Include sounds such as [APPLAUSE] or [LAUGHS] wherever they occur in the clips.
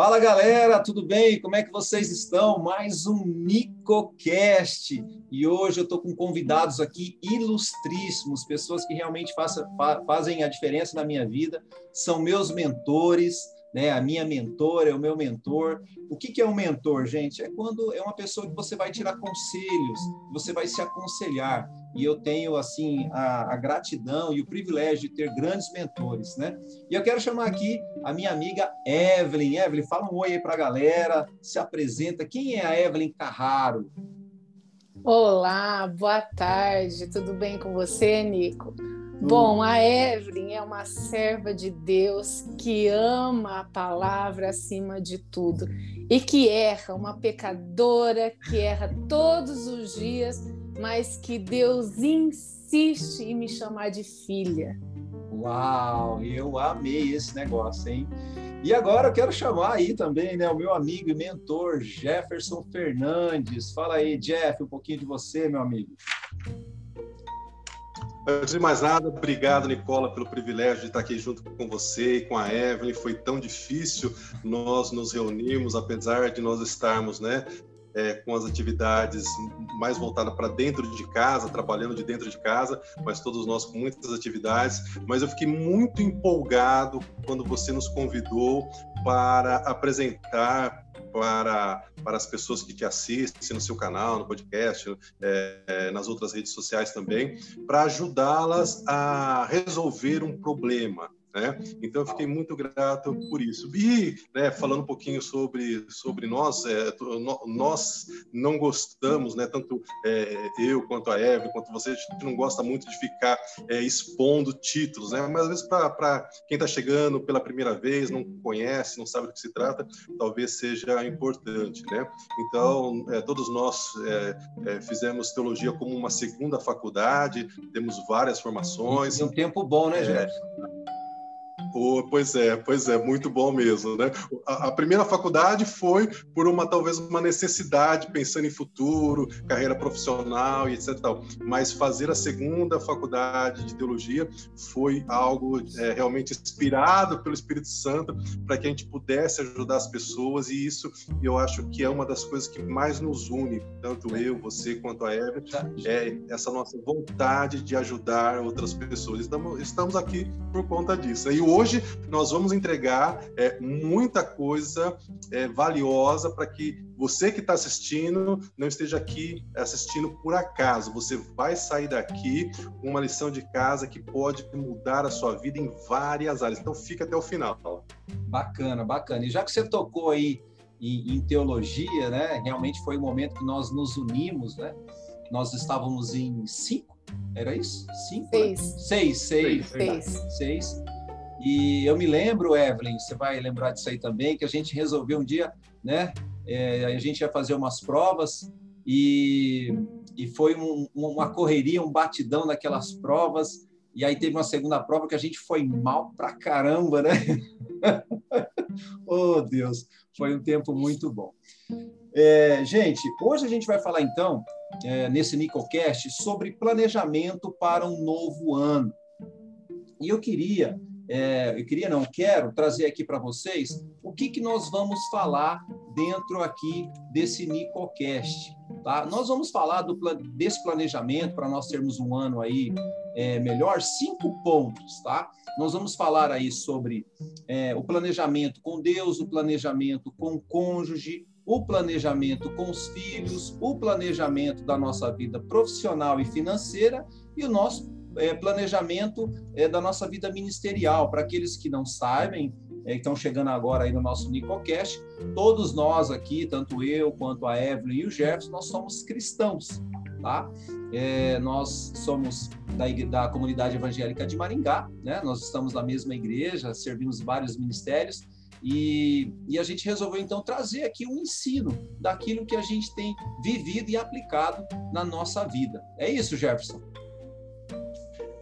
Fala galera, tudo bem? Como é que vocês estão? Mais um NicoCast e hoje eu estou com convidados aqui ilustríssimos, pessoas que realmente faça, fazem a diferença na minha vida, são meus mentores, né? A minha mentora, é o meu mentor. O que, que é um mentor, gente? É quando é uma pessoa que você vai tirar conselhos, você vai se aconselhar. E eu tenho, assim, a, a gratidão e o privilégio de ter grandes mentores, né? E eu quero chamar aqui a minha amiga Evelyn. Evelyn, fala um oi aí para a galera, se apresenta. Quem é a Evelyn Carraro? Olá, boa tarde, tudo bem com você, Nico? Bom, a Evelyn é uma serva de Deus que ama a palavra acima de tudo e que erra, uma pecadora que erra todos os dias, mas que Deus insiste em me chamar de filha. Uau, eu amei esse negócio, hein? E agora eu quero chamar aí também, né, o meu amigo e mentor Jefferson Fernandes. Fala aí, Jeff, um pouquinho de você, meu amigo. Antes de mais nada, obrigado, Nicola, pelo privilégio de estar aqui junto com você e com a Evelyn. Foi tão difícil nós nos reunirmos, apesar de nós estarmos né, é, com as atividades mais voltadas para dentro de casa, trabalhando de dentro de casa, mas todos nós com muitas atividades. Mas eu fiquei muito empolgado quando você nos convidou para apresentar para, para as pessoas que te assistem no seu canal, no podcast, é, é, nas outras redes sociais também, para ajudá-las a resolver um problema. Né? Então, eu fiquei muito grato por isso. E, né, falando um pouquinho sobre, sobre nós, é, nós não gostamos, né, tanto é, eu quanto a Eve, quanto você, a gente não gosta muito de ficar é, expondo títulos, né? mas às vezes para quem está chegando pela primeira vez, não conhece, não sabe do que se trata, talvez seja importante. Né? Então, é, todos nós é, é, fizemos teologia como uma segunda faculdade, temos várias formações. E um tempo bom, né, gente? Oh, pois é, pois é, muito bom mesmo, né? A, a, primeira faculdade foi por uma talvez uma necessidade, pensando em futuro, carreira profissional e etc. Tal. Mas fazer a segunda faculdade de teologia foi algo é, realmente inspirado pelo Espírito Santo para que a gente pudesse ajudar as pessoas e isso eu acho que é uma das coisas que mais nos une, tanto eu, você quanto a Eva, é essa nossa vontade de ajudar outras pessoas. Estamos, estamos aqui por conta disso. E hoje hoje nós vamos entregar é, muita coisa é, valiosa para que você que está assistindo não esteja aqui assistindo por acaso. Você vai sair daqui com uma lição de casa que pode mudar a sua vida em várias áreas. Então fica até o final. Bacana, bacana. E já que você tocou aí em, em teologia, né? Realmente foi o momento que nós nos unimos, né? Nós estávamos em cinco, era isso? Cinco? Seis. Né? Seis, seis. Seis. seis. E eu me lembro, Evelyn, você vai lembrar disso aí também, que a gente resolveu um dia, né? É, a gente ia fazer umas provas e, e foi um, uma correria, um batidão naquelas provas. E aí teve uma segunda prova que a gente foi mal pra caramba, né? [LAUGHS] oh, Deus, foi um tempo muito bom. É, gente, hoje a gente vai falar então, é, nesse Nicocast, sobre planejamento para um novo ano. E eu queria é, eu queria, não quero, trazer aqui para vocês o que, que nós vamos falar dentro aqui desse Nicocast. Tá? Nós vamos falar do, desse planejamento para nós termos um ano aí é, melhor, cinco pontos, tá? Nós vamos falar aí sobre é, o planejamento com Deus, o planejamento com o cônjuge, o planejamento com os filhos, o planejamento da nossa vida profissional e financeira e o nosso é, planejamento é, da nossa vida ministerial. Para aqueles que não sabem, é, estão chegando agora aí no nosso Nicocast, todos nós aqui, tanto eu quanto a Evelyn e o Jefferson, nós somos cristãos, tá? É, nós somos da, da comunidade evangélica de Maringá, né? Nós estamos na mesma igreja, servimos vários ministérios, e, e, a gente resolveu então trazer aqui um ensino daquilo que a gente tem vivido e aplicado na nossa vida. É isso, Jefferson?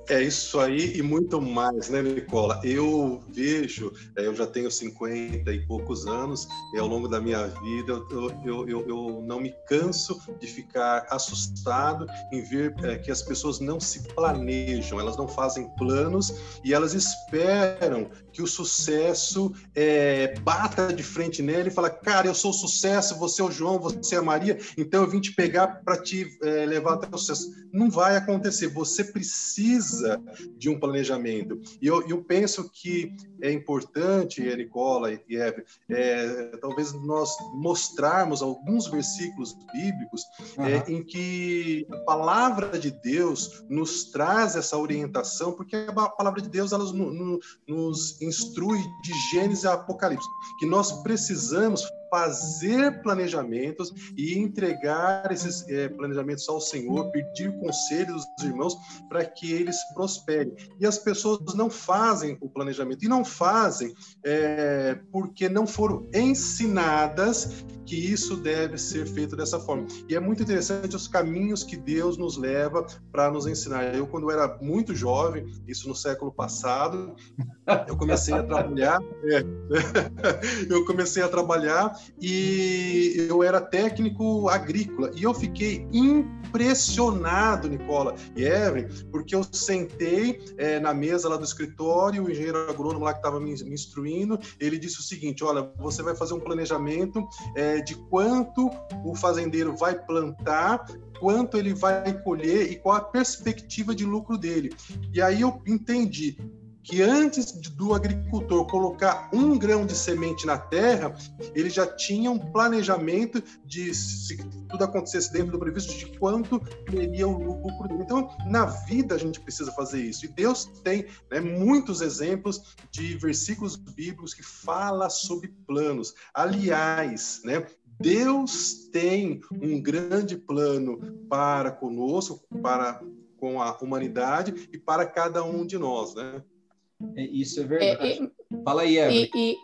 É isso aí e muito mais, né, Nicola? Eu vejo, é, eu já tenho 50 e poucos anos, e ao longo da minha vida eu, eu, eu, eu não me canso de ficar assustado em ver é, que as pessoas não se planejam, elas não fazem planos e elas esperam que o sucesso é, bata de frente nele e fala, cara, eu sou o sucesso, você é o João, você é a Maria, então eu vim te pegar para te é, levar até o sucesso. Não vai acontecer, você precisa de um planejamento. E eu, eu penso que é importante, Nicola e Eve, é, talvez nós mostrarmos alguns versículos bíblicos uhum. é, em que a palavra de Deus nos traz essa orientação, porque a palavra de Deus ela nos, nos instrui de Gênesis a Apocalipse, que nós precisamos fazer planejamentos e entregar esses é, planejamentos ao Senhor, pedir conselho dos irmãos para que eles prosperem. E as pessoas não fazem o planejamento e não fazem é, porque não foram ensinadas que isso deve ser feito dessa forma. E é muito interessante os caminhos que Deus nos leva para nos ensinar. Eu, quando era muito jovem, isso no século passado, eu comecei a trabalhar. [LAUGHS] É, eu comecei a trabalhar e eu era técnico agrícola e eu fiquei impressionado, Nicola e Evelyn, porque eu sentei é, na mesa lá do escritório, o engenheiro agrônomo lá que estava me, me, instruindo, ele disse o seguinte: olha, você vai fazer um planejamento é, de quanto o fazendeiro vai plantar quanto ele vai colher e qual a perspectiva de lucro dele. E aí eu entendi que antes do agricultor colocar um grão de semente na terra, ele já tinha um planejamento de, se tudo acontecesse dentro do previsto, de quanto teria o lucro. Então, na vida a gente precisa fazer isso. E Deus tem né, muitos exemplos de versículos bíblicos que fala sobre planos. Aliás, né, Deus tem um grande plano para conosco, para com a humanidade e para cada um de nós, né? É, isso é verdade. É, Fala aí, Evelyn. E, e,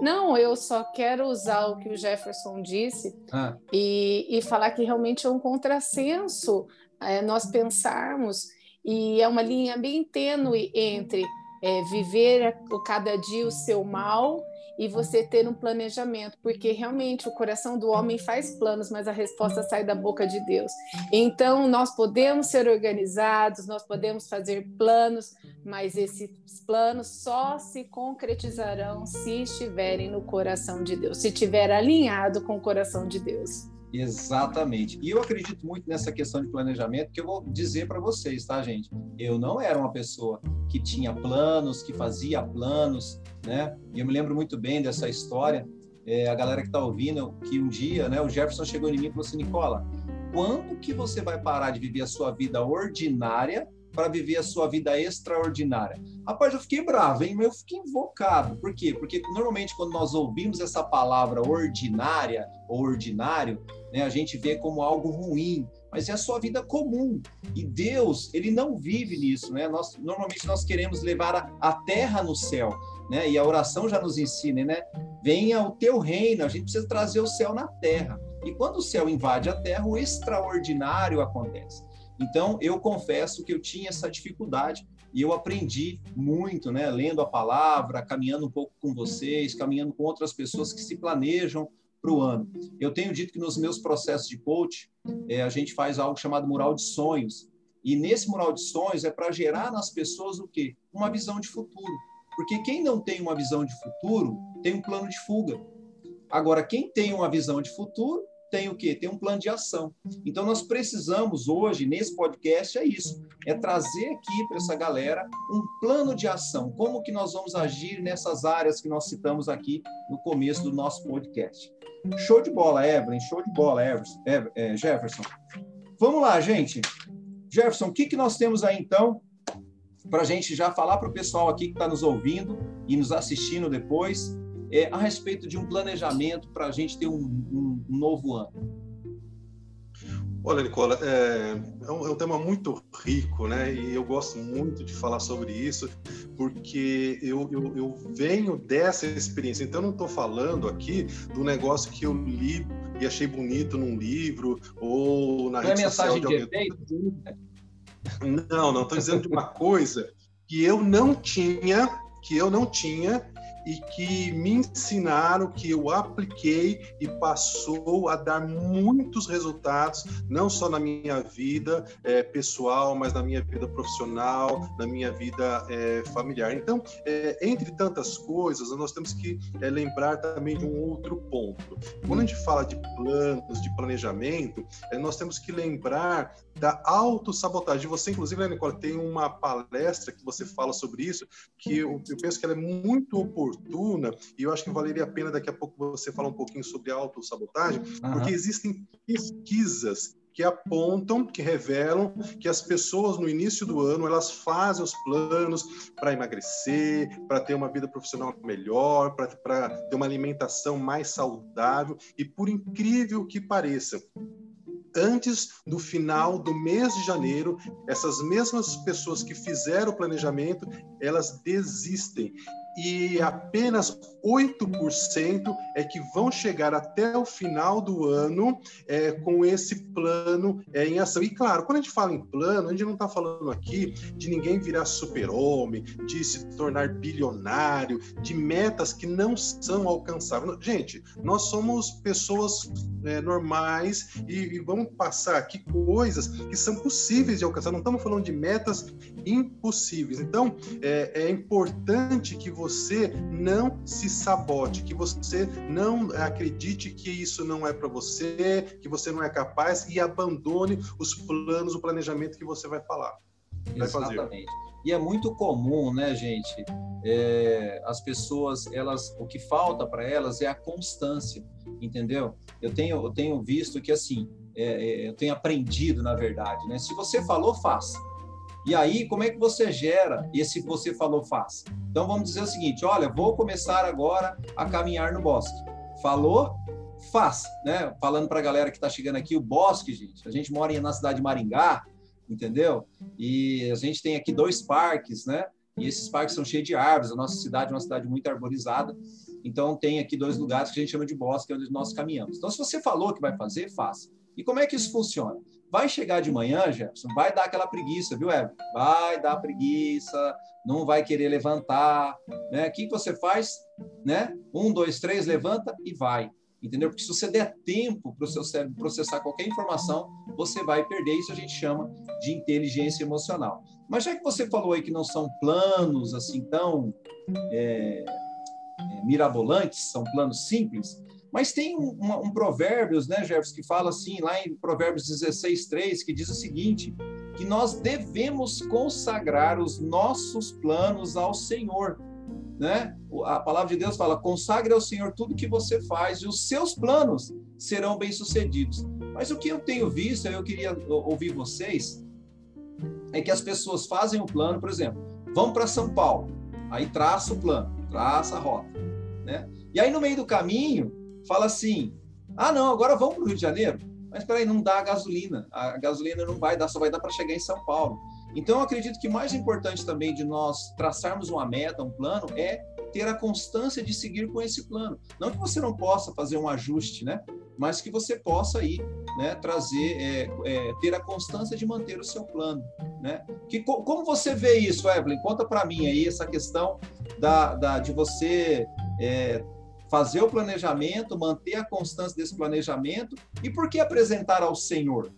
não, eu só quero usar o que o Jefferson disse ah. e, e falar que realmente é um contrassenso é, nós pensarmos, e é uma linha bem tênue entre é, viver o cada dia o seu mal e você ter um planejamento, porque realmente o coração do homem faz planos, mas a resposta sai da boca de Deus. Então, nós podemos ser organizados, nós podemos fazer planos, mas esses planos só se concretizarão se estiverem no coração de Deus, se estiver alinhado com o coração de Deus. Exatamente. E eu acredito muito nessa questão de planejamento, que eu vou dizer para vocês, tá, gente? Eu não era uma pessoa que tinha planos, que fazia planos, né? E eu me lembro muito bem dessa história. É, a galera que está ouvindo, que um dia, né, o Jefferson chegou em mim e falou assim: Nicola, quando que você vai parar de viver a sua vida ordinária para viver a sua vida extraordinária. Rapaz, eu fiquei bravo, hein? Eu fiquei invocado. Por quê? Porque normalmente quando nós ouvimos essa palavra ordinária ou ordinário, né, a gente vê como algo ruim, mas é a sua vida comum. E Deus, ele não vive nisso, né? Nós normalmente nós queremos levar a, a terra no céu, né? E a oração já nos ensina, né? Venha o teu reino, a gente precisa trazer o céu na terra. E quando o céu invade a terra, o extraordinário acontece. Então, eu confesso que eu tinha essa dificuldade e eu aprendi muito, né, lendo a palavra, caminhando um pouco com vocês, caminhando com outras pessoas que se planejam para o ano. Eu tenho dito que nos meus processos de coach, é, a gente faz algo chamado mural de sonhos. E nesse mural de sonhos é para gerar nas pessoas o quê? Uma visão de futuro. Porque quem não tem uma visão de futuro tem um plano de fuga. Agora, quem tem uma visão de futuro tem o quê? Tem um plano de ação. Então, nós precisamos hoje, nesse podcast, é isso: é trazer aqui para essa galera um plano de ação. Como que nós vamos agir nessas áreas que nós citamos aqui no começo do nosso podcast. Show de bola, Evelyn, show de bola, Everson, é, Jefferson. Vamos lá, gente. Jefferson, o que, que nós temos aí então para a gente já falar para o pessoal aqui que está nos ouvindo e nos assistindo depois é, a respeito de um planejamento para a gente ter um, um, um, novo ano? Olha, Nicola, é, é, um, é, um, tema muito rico, né? E eu gosto muito de falar sobre isso, porque eu, eu, eu venho dessa experiência. Então, eu não estou falando aqui do negócio que eu li e achei bonito num livro ou na não rede é social de alguém. Efeito? Não, não estou dizendo de uma coisa que eu não tinha, que eu não tinha e que me ensinaram, que eu apliquei e passou a dar muitos resultados, não só na minha vida é, pessoal, mas na minha vida profissional, na minha vida é, familiar. Então, é, entre tantas coisas, nós temos que lembrar também de um outro ponto. Quando a gente fala de planos, de planejamento, nós temos que lembrar da autossabotagem. Você, inclusive, né, Nicole, tem uma palestra que você fala sobre isso, que eu, eu penso que ela é muito oportuna, e eu acho que valeria a pena daqui a pouco você falar um pouquinho sobre autossabotagem, uhum. porque existem pesquisas que apontam, que revelam que as pessoas no início do ano elas fazem os planos para emagrecer, para ter uma vida profissional melhor, para ter uma alimentação mais saudável e por incrível que pareça, antes do final do mês de janeiro, essas mesmas pessoas que fizeram o planejamento, elas desistem e apenas 8% é que vão chegar até o final do ano é, com esse plano é, em ação. E claro, quando a gente fala em plano, a gente não está falando aqui de ninguém virar super-homem, de se tornar bilionário, de metas que não são alcançáveis. Gente, nós somos pessoas é, normais e, e vamos passar aqui coisas que são possíveis de alcançar. Não estamos falando de metas impossíveis. Então, é, é importante que você não se sabote, que você não acredite que isso não é para você, que você não é capaz e abandone os planos, o planejamento que você vai falar. Vai Exatamente. Fazer. E é muito comum, né, gente? É, as pessoas, elas, o que falta para elas é a constância, entendeu? Eu tenho, eu tenho visto que assim, é, é, eu tenho aprendido, na verdade, né? Se você falou, faça. E aí, como é que você gera esse você falou faz? Então vamos dizer o seguinte: olha, vou começar agora a caminhar no bosque. Falou, faz, né? Falando para a galera que está chegando aqui, o bosque, gente. A gente mora na cidade de Maringá, entendeu? E a gente tem aqui dois parques, né? E esses parques são cheios de árvores. A nossa cidade é uma cidade muito arborizada. Então tem aqui dois lugares que a gente chama de bosque, onde nós caminhamos. Então, se você falou que vai fazer, faça. E como é que isso funciona? Vai chegar de manhã, Jefferson, vai dar aquela preguiça, viu, Evan? Vai dar preguiça, não vai querer levantar, né? O que você faz, né? Um, dois, três, levanta e vai, entendeu? Porque se você der tempo para o seu cérebro processar qualquer informação, você vai perder. Isso a gente chama de inteligência emocional. Mas já que você falou aí que não são planos assim tão é, é, mirabolantes, são planos simples, mas tem um, um Provérbios, né, Jefferson, que fala assim, lá em Provérbios 16, 3, que diz o seguinte: que nós devemos consagrar os nossos planos ao Senhor. Né? A palavra de Deus fala: consagre ao Senhor tudo que você faz e os seus planos serão bem-sucedidos. Mas o que eu tenho visto, eu queria ouvir vocês, é que as pessoas fazem o plano, por exemplo, vão para São Paulo, aí traça o plano, traça a rota, né? E aí no meio do caminho fala assim: ah, não, agora vamos para o Rio de Janeiro. Mas peraí, não dá a gasolina. A gasolina não vai dar, só vai dar para chegar em São Paulo. Então, eu acredito que mais importante também de nós traçarmos uma meta, um plano, é ter a constância de seguir com esse plano. Não que você não possa fazer um ajuste, né? Mas que você possa aí, né, trazer, é, é, ter a constância de manter o seu plano, né? Que, como você vê isso, Evelyn? Conta para mim aí essa questão da, da de você é, fazer o planejamento, manter a constância desse planejamento e por que apresentar ao Senhor?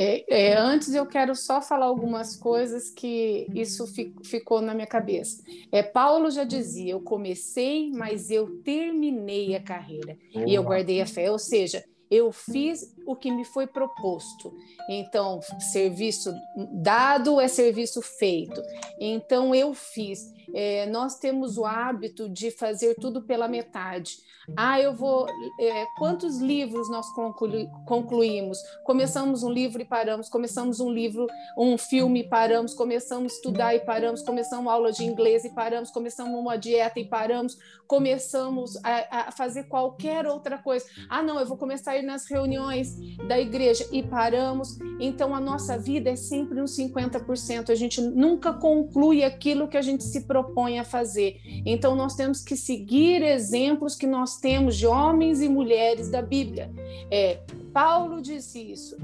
É, é, antes eu quero só falar algumas coisas que isso ficou na minha cabeça. É, Paulo já dizia: eu comecei, mas eu terminei a carreira e eu guardei a fé. Ou seja, eu fiz o que me foi proposto. Então, serviço dado é serviço feito. Então, eu fiz. É, nós temos o hábito de fazer tudo pela metade. Ah, eu vou. É, quantos livros nós conclu, concluímos? Começamos um livro e paramos, começamos um livro, um filme e paramos, começamos a estudar e paramos, começamos uma aula de inglês e paramos, começamos uma dieta e paramos, começamos a, a fazer qualquer outra coisa. Ah, não, eu vou começar a ir nas reuniões da igreja e paramos, então a nossa vida é sempre uns 50%. A gente nunca conclui aquilo que a gente se propõe a fazer. Então nós temos que seguir exemplos que nós temos de homens e mulheres da Bíblia. É, Paulo disse isso.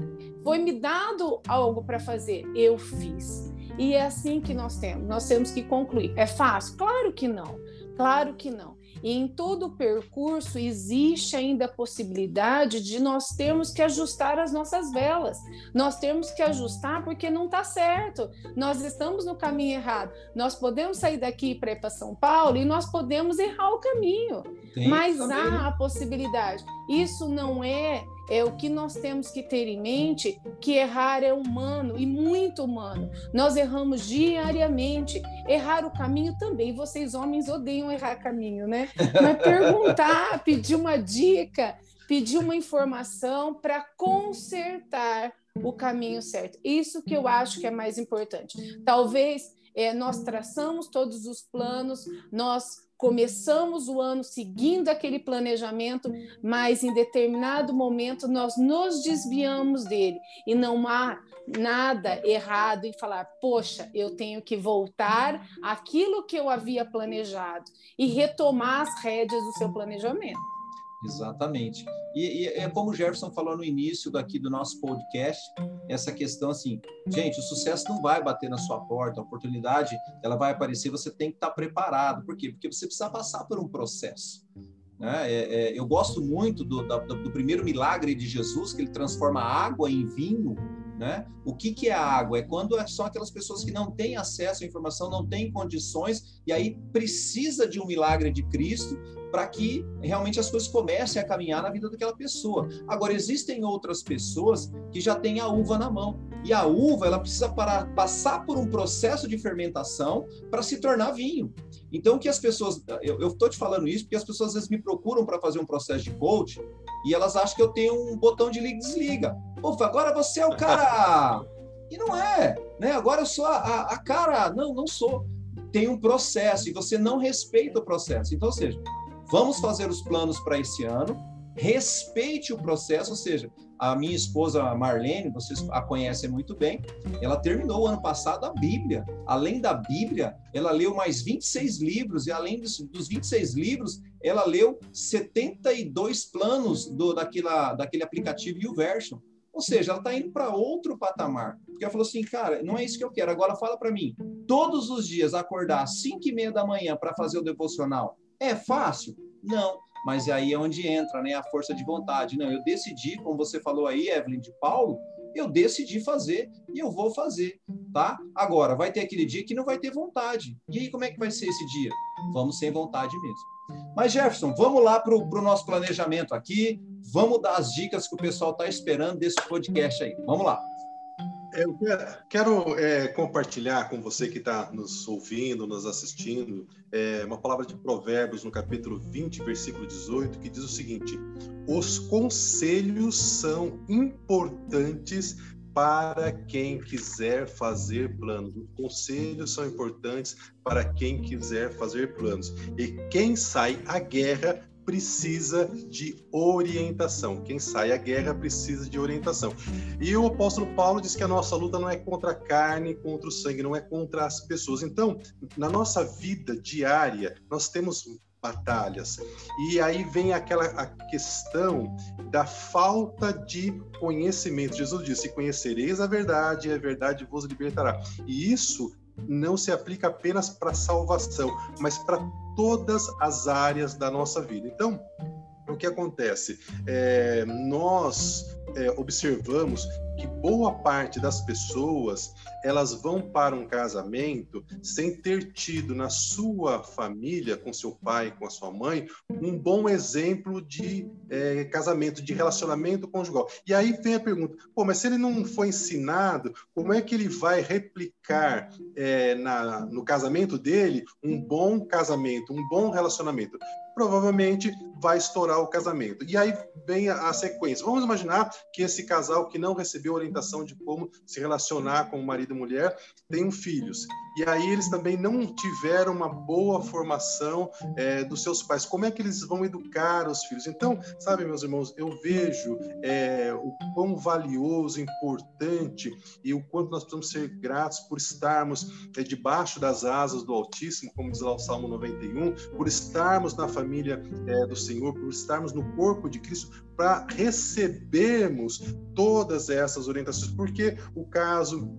Foi me dado algo para fazer, eu fiz. E é assim que nós temos. Nós temos que concluir. É fácil? Claro que não. Claro que não. E em todo o percurso existe ainda a possibilidade de nós termos que ajustar as nossas velas. Nós temos que ajustar porque não está certo. Nós estamos no caminho errado. Nós podemos sair daqui para ir para São Paulo e nós podemos errar o caminho. Tem Mas há a possibilidade. Isso não é é o que nós temos que ter em mente que errar é humano e muito humano. Nós erramos diariamente. Errar o caminho também. Vocês homens odeiam errar caminho, né? Mas perguntar, [LAUGHS] pedir uma dica, pedir uma informação para consertar o caminho certo. Isso que eu acho que é mais importante. Talvez é, nós traçamos todos os planos, nós começamos o ano seguindo aquele planejamento, mas em determinado momento nós nos desviamos dele e não há nada errado em falar, poxa, eu tenho que voltar àquilo que eu havia planejado e retomar as rédeas do seu planejamento. Exatamente. E, e, é como o Jefferson falou no início daqui do nosso podcast, essa questão assim, gente, o sucesso não vai bater na sua porta, a oportunidade ela vai aparecer, você tem que estar preparado. Por quê? Porque você precisa passar por um processo. Né? É, é, eu gosto muito do, do, primeiro milagre de Jesus, que ele transforma água em vinho, né? O que, que é água? É quando é são aquelas pessoas que não têm acesso à informação, não têm condições, e aí precisa de um milagre de Cristo para que realmente as coisas comecem a caminhar na vida daquela pessoa. Agora, existem outras pessoas que já têm a uva na mão. E a uva, ela precisa parar, passar por um processo de fermentação para se tornar vinho. Então, que as pessoas. Eu estou te falando isso porque as pessoas às vezes me procuram para fazer um processo de coach e elas acham que eu tenho um botão de liga e desliga. Ufa, agora você é o cara. [LAUGHS] E não é, né? Agora eu sou a, a, a cara. Não, não sou. Tem um processo e você não respeita o processo. Então, ou seja, vamos fazer os planos para esse ano, respeite o processo, ou seja, a minha esposa Marlene, vocês a conhecem muito bem, ela terminou o ano passado a Bíblia. Além da Bíblia, ela leu mais 26 livros, e além dos, dos 26 livros, ela leu 72 planos do, daquela, daquele aplicativo YouVersion. Ou seja, ela está indo para outro patamar. Porque ela falou assim, cara, não é isso que eu quero. Agora fala para mim, todos os dias acordar às 5 e meia da manhã para fazer o devocional, é fácil? Não mas aí é onde entra né, a força de vontade. Não, eu decidi, como você falou aí, Evelyn, de Paulo, eu decidi fazer e eu vou fazer, tá? Agora, vai ter aquele dia que não vai ter vontade. E aí, como é que vai ser esse dia? Vamos sem vontade mesmo. Mas, Jefferson, vamos lá para o nosso planejamento aqui. Vamos dar as dicas que o pessoal está esperando desse podcast aí. Vamos lá. Eu quero é, compartilhar com você que está nos ouvindo, nos assistindo, é, uma palavra de Provérbios no capítulo 20, versículo 18, que diz o seguinte: Os conselhos são importantes para quem quiser fazer planos. Os conselhos são importantes para quem quiser fazer planos. E quem sai à guerra precisa de orientação. Quem sai à guerra precisa de orientação. E o apóstolo Paulo diz que a nossa luta não é contra a carne, contra o sangue, não é contra as pessoas. Então, na nossa vida diária, nós temos batalhas. E aí vem aquela a questão da falta de conhecimento. Jesus disse: "Conhecereis a verdade, e a verdade vos libertará". E isso não se aplica apenas para salvação, mas para todas as áreas da nossa vida. Então, o que acontece? É, nós é, observamos que boa parte das pessoas elas vão para um casamento sem ter tido na sua família, com seu pai, com a sua mãe, um bom exemplo de é, casamento, de relacionamento conjugal. E aí vem a pergunta: pô, mas se ele não foi ensinado, como é que ele vai replicar é, na, no casamento dele um bom casamento, um bom relacionamento? provavelmente vai estourar o casamento. E aí vem a, sequência. Vamos imaginar que esse casal que não recebeu orientação de como se relacionar com o marido e mulher tem filhos. e aí eles também não tiveram uma boa formação é, dos seus pais. Como é que eles vão educar os filhos? Então, sabe, meus irmãos, eu vejo é, o quão valioso, importante e o quanto nós precisamos ser gratos por estarmos é, debaixo das asas do Altíssimo, como diz lá o Salmo 91, por estarmos na família é, do Senhor, por estarmos no corpo de Cristo, para recebermos todas essas orientações, porque o caso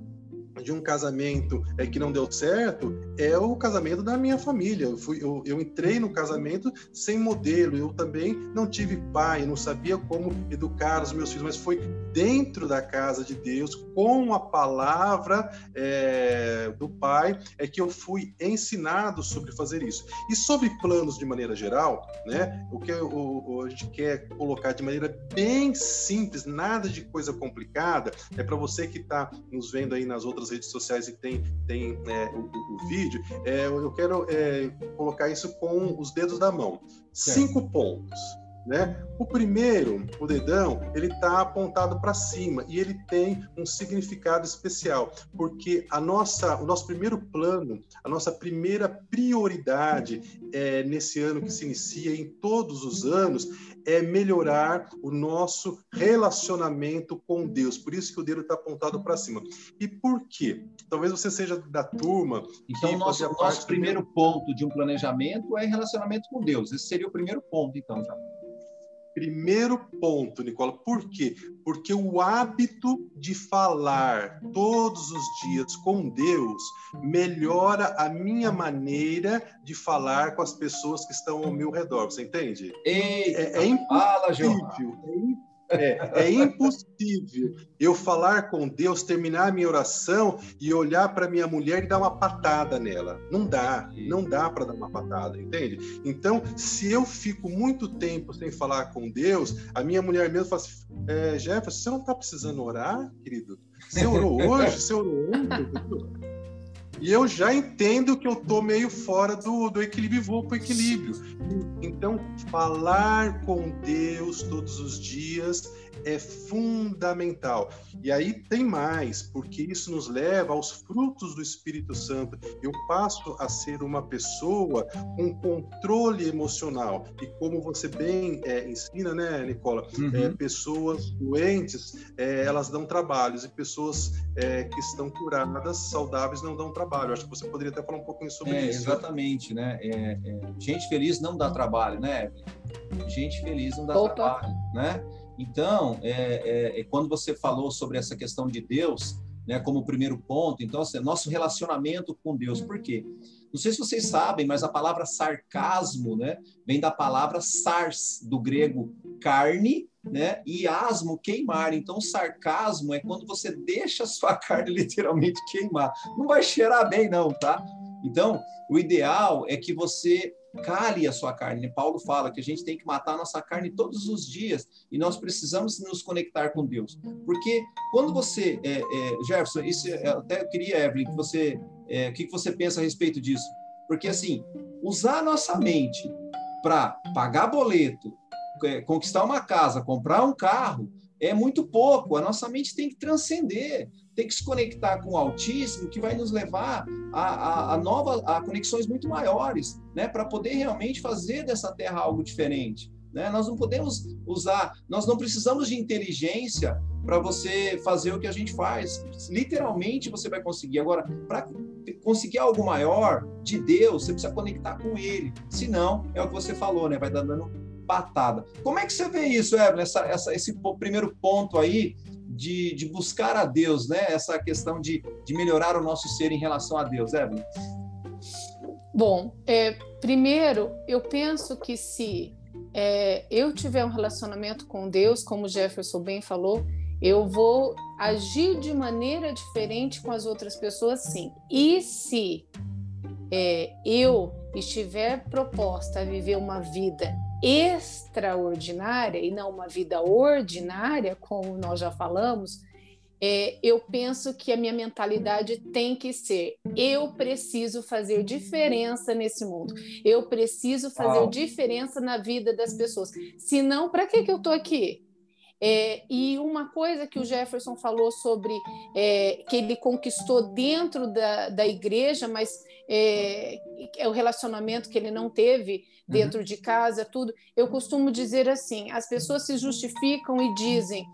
de um casamento é, que não deu certo é o casamento da minha família. Eu, fui, eu, eu, entrei no casamento sem modelo. Eu também não tive pai, não sabia como educar os meus filhos, mas foi dentro da casa de Deus, com a palavra é, do pai, é que eu fui ensinado sobre fazer isso. E sobre planos de maneira geral, né? O que o, a gente quer colocar de maneira bem simples, nada de coisa complicada, é para você que está nos vendo aí nas outras redes sociais e tem, tem é, o, o, vídeo, é, eu quero é, colocar isso com os dedos da mão. Cinco pontos. Né? O primeiro, o dedão, ele está apontado para cima e ele tem um significado especial, porque a nossa, o nosso primeiro plano, a nossa primeira prioridade é, nesse ano que se inicia, em todos os anos, é melhorar o nosso relacionamento com Deus. Por isso que o dedo está apontado para cima. E por quê? Talvez você seja da turma. Então, o nosso, nosso primeiro ponto de um planejamento é relacionamento com Deus. Esse seria o primeiro ponto, então, já. Primeiro ponto, Nicola, por quê? Porque o hábito de falar todos os dias com Deus melhora a minha maneira de falar com as pessoas que estão ao meu redor. Você entende? Eita, é, é impossível. Fala, é é, é, impossível eu falar com Deus, terminar a minha oração e olhar para minha mulher e dar uma patada nela. Não dá, não dá para dar uma patada, entende? Então, se eu fico muito tempo sem falar com Deus, a minha mulher mesmo fala assim: é, Jefferson, você não está precisando orar, querido? Você orou hoje? Você orou ontem? E eu já entendo que eu tô meio fora do, do equilíbrio e vou para o equilíbrio. Então, falar com Deus todos os dias é fundamental. E aí tem mais, porque isso nos leva aos frutos do Espírito Santo. Eu passo a ser uma pessoa com controle emocional. E como você bem é, ensina, né, Nicola? Uhum. É, pessoas doentes, é, elas dão trabalhos, e pessoas é, que estão curadas, saudáveis, não dão trabalho. Acho que você poderia até falar um pouquinho sobre é, isso. Exatamente, né? É, gente feliz não dá trabalho, né? Gente feliz não dá Opa. trabalho, né? Então, é, é, é, quando você falou sobre essa questão de Deus, né, como primeiro ponto, então, assim, nosso relacionamento com Deus, por quê? Não sei se vocês sabem, mas a palavra sarcasmo, né, vem da palavra sars, do grego carne, né, e asmo, queimar. Então, sarcasmo é quando você deixa a sua [LAUGHS] carne literalmente queimar. Não vai cheirar bem, não, tá? Então, o ideal é que você cale a sua carne. Paulo fala que a gente tem que matar a nossa carne todos os dias e nós precisamos nos conectar com Deus. Porque quando você, é, é, Jefferson, isso eu até queria, Evelyn, que você, é, o que você pensa a respeito disso? Porque assim, usar a nossa mente para pagar boleto, é, conquistar uma casa, comprar um carro, é muito pouco. A nossa mente tem que transcender tem que se conectar com o Altíssimo, que vai nos levar a, a, a a conexões muito maiores, né, para poder realmente fazer dessa terra algo diferente. Né? Nós não podemos usar, nós não precisamos de inteligência para você fazer o que a gente faz. Literalmente você vai conseguir. Agora, para conseguir algo maior de Deus, você precisa conectar com Ele. Senão, é o que você falou, né? Vai dando Como é que você vê isso, Evelyn? Essa, essa, esse primeiro ponto aí de, de buscar a Deus, né? Essa questão de, de melhorar o nosso ser em relação a Deus, Evelyn? Bom, é, primeiro, eu penso que se é, eu tiver um relacionamento com Deus, como Jefferson bem falou, eu vou agir de maneira diferente com as outras pessoas, sim. E se é, eu estiver proposta a viver uma vida extraordinária e não uma vida ordinária, como nós já falamos, é, eu penso que a minha mentalidade tem que ser: eu preciso fazer diferença nesse mundo, eu preciso fazer Uau. diferença na vida das pessoas. Senão, para que, que eu estou aqui? É, e uma coisa que o Jefferson falou sobre é, que ele conquistou dentro da, da igreja, mas é, é, o relacionamento que ele não teve dentro uhum. de casa, tudo. Eu costumo dizer assim: as pessoas se justificam e dizem.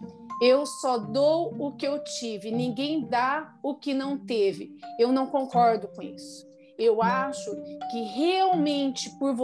Eu só dou o que eu tive, ninguém dá o que não teve. Eu não concordo com isso. Eu acho que realmente por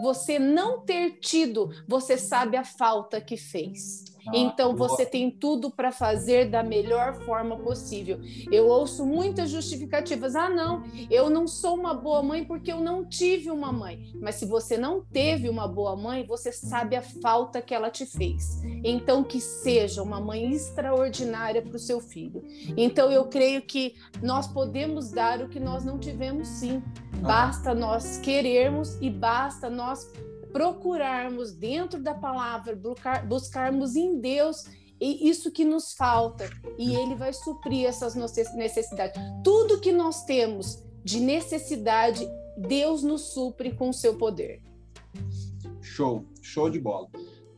você não ter tido, você sabe a falta que fez. Ah, então você tem tudo para fazer da melhor forma possível. Eu ouço muitas justificativas. Ah, não, eu não sou uma boa mãe porque eu não tive uma mãe. Mas se você não teve uma boa mãe, você sabe a falta que ela te fez. Então que seja uma mãe extraordinária para o seu filho. Então eu creio que nós podemos dar o que nós não tivemos sim. Ah. Basta nós querermos e basta nós procurarmos dentro da palavra, buscar, buscarmos em Deus isso que nos falta e Ele vai suprir essas necessidades. Tudo que nós temos de necessidade, Deus nos supre com o seu poder. Show, show de bola.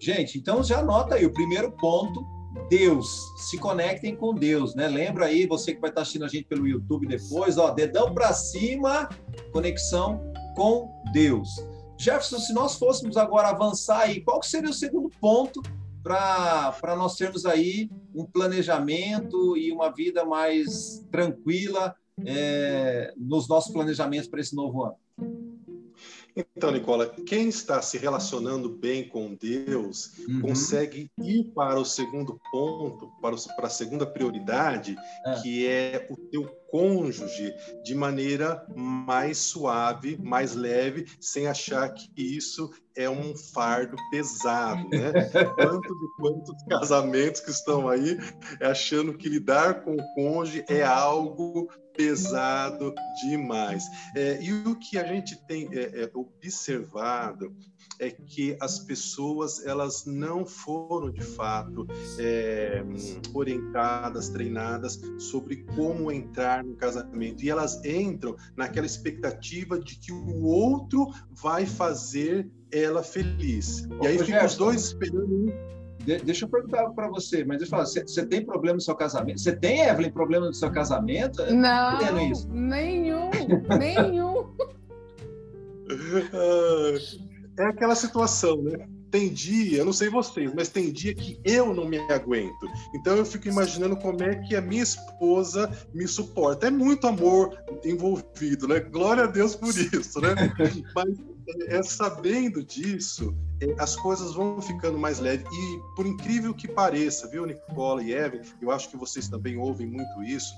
Gente, então já anota aí o primeiro ponto, Deus. Se conectem com Deus, né? Lembra aí, você que vai estar assistindo a gente pelo YouTube depois, ó, dedão para cima, conexão com Deus. Jefferson, se nós fôssemos agora avançar aí, qual seria o segundo ponto para nós termos aí um planejamento e uma vida mais tranquila é, nos nossos planejamentos para esse novo ano? Então, Nicola, quem está se relacionando bem com Deus uhum. consegue ir para o segundo ponto, para, o, para a segunda prioridade, é. que é o teu cônjuge de maneira mais suave, mais leve, sem achar que isso é um fardo pesado, né? [LAUGHS] Quantos e quantos casamentos que estão aí achando que lidar com o cônjuge é algo pesado demais. É, e o que a gente tem é, é, observado é que as pessoas elas não foram de fato é, orientadas, treinadas sobre como entrar no casamento e elas entram naquela expectativa de que o outro vai fazer ela feliz. Ô, e aí ficam os dois esperando de, deixa eu perguntar para você, mas deixa eu falar, você tem problema no seu casamento? Você tem, Evelyn, problema no seu casamento? Não, nenhum, nenhum. [LAUGHS] [LAUGHS] é aquela situação, né? Tem dia, eu não sei vocês, mas tem dia que eu não me aguento. Então eu fico imaginando como é que a minha esposa me suporta. É muito amor envolvido, né? Glória a Deus por isso, né? [LAUGHS] Mas é, sabendo disso, é, as coisas vão ficando mais leves. E por incrível que pareça, viu, Nicola e Evan, eu acho que vocês também ouvem muito isso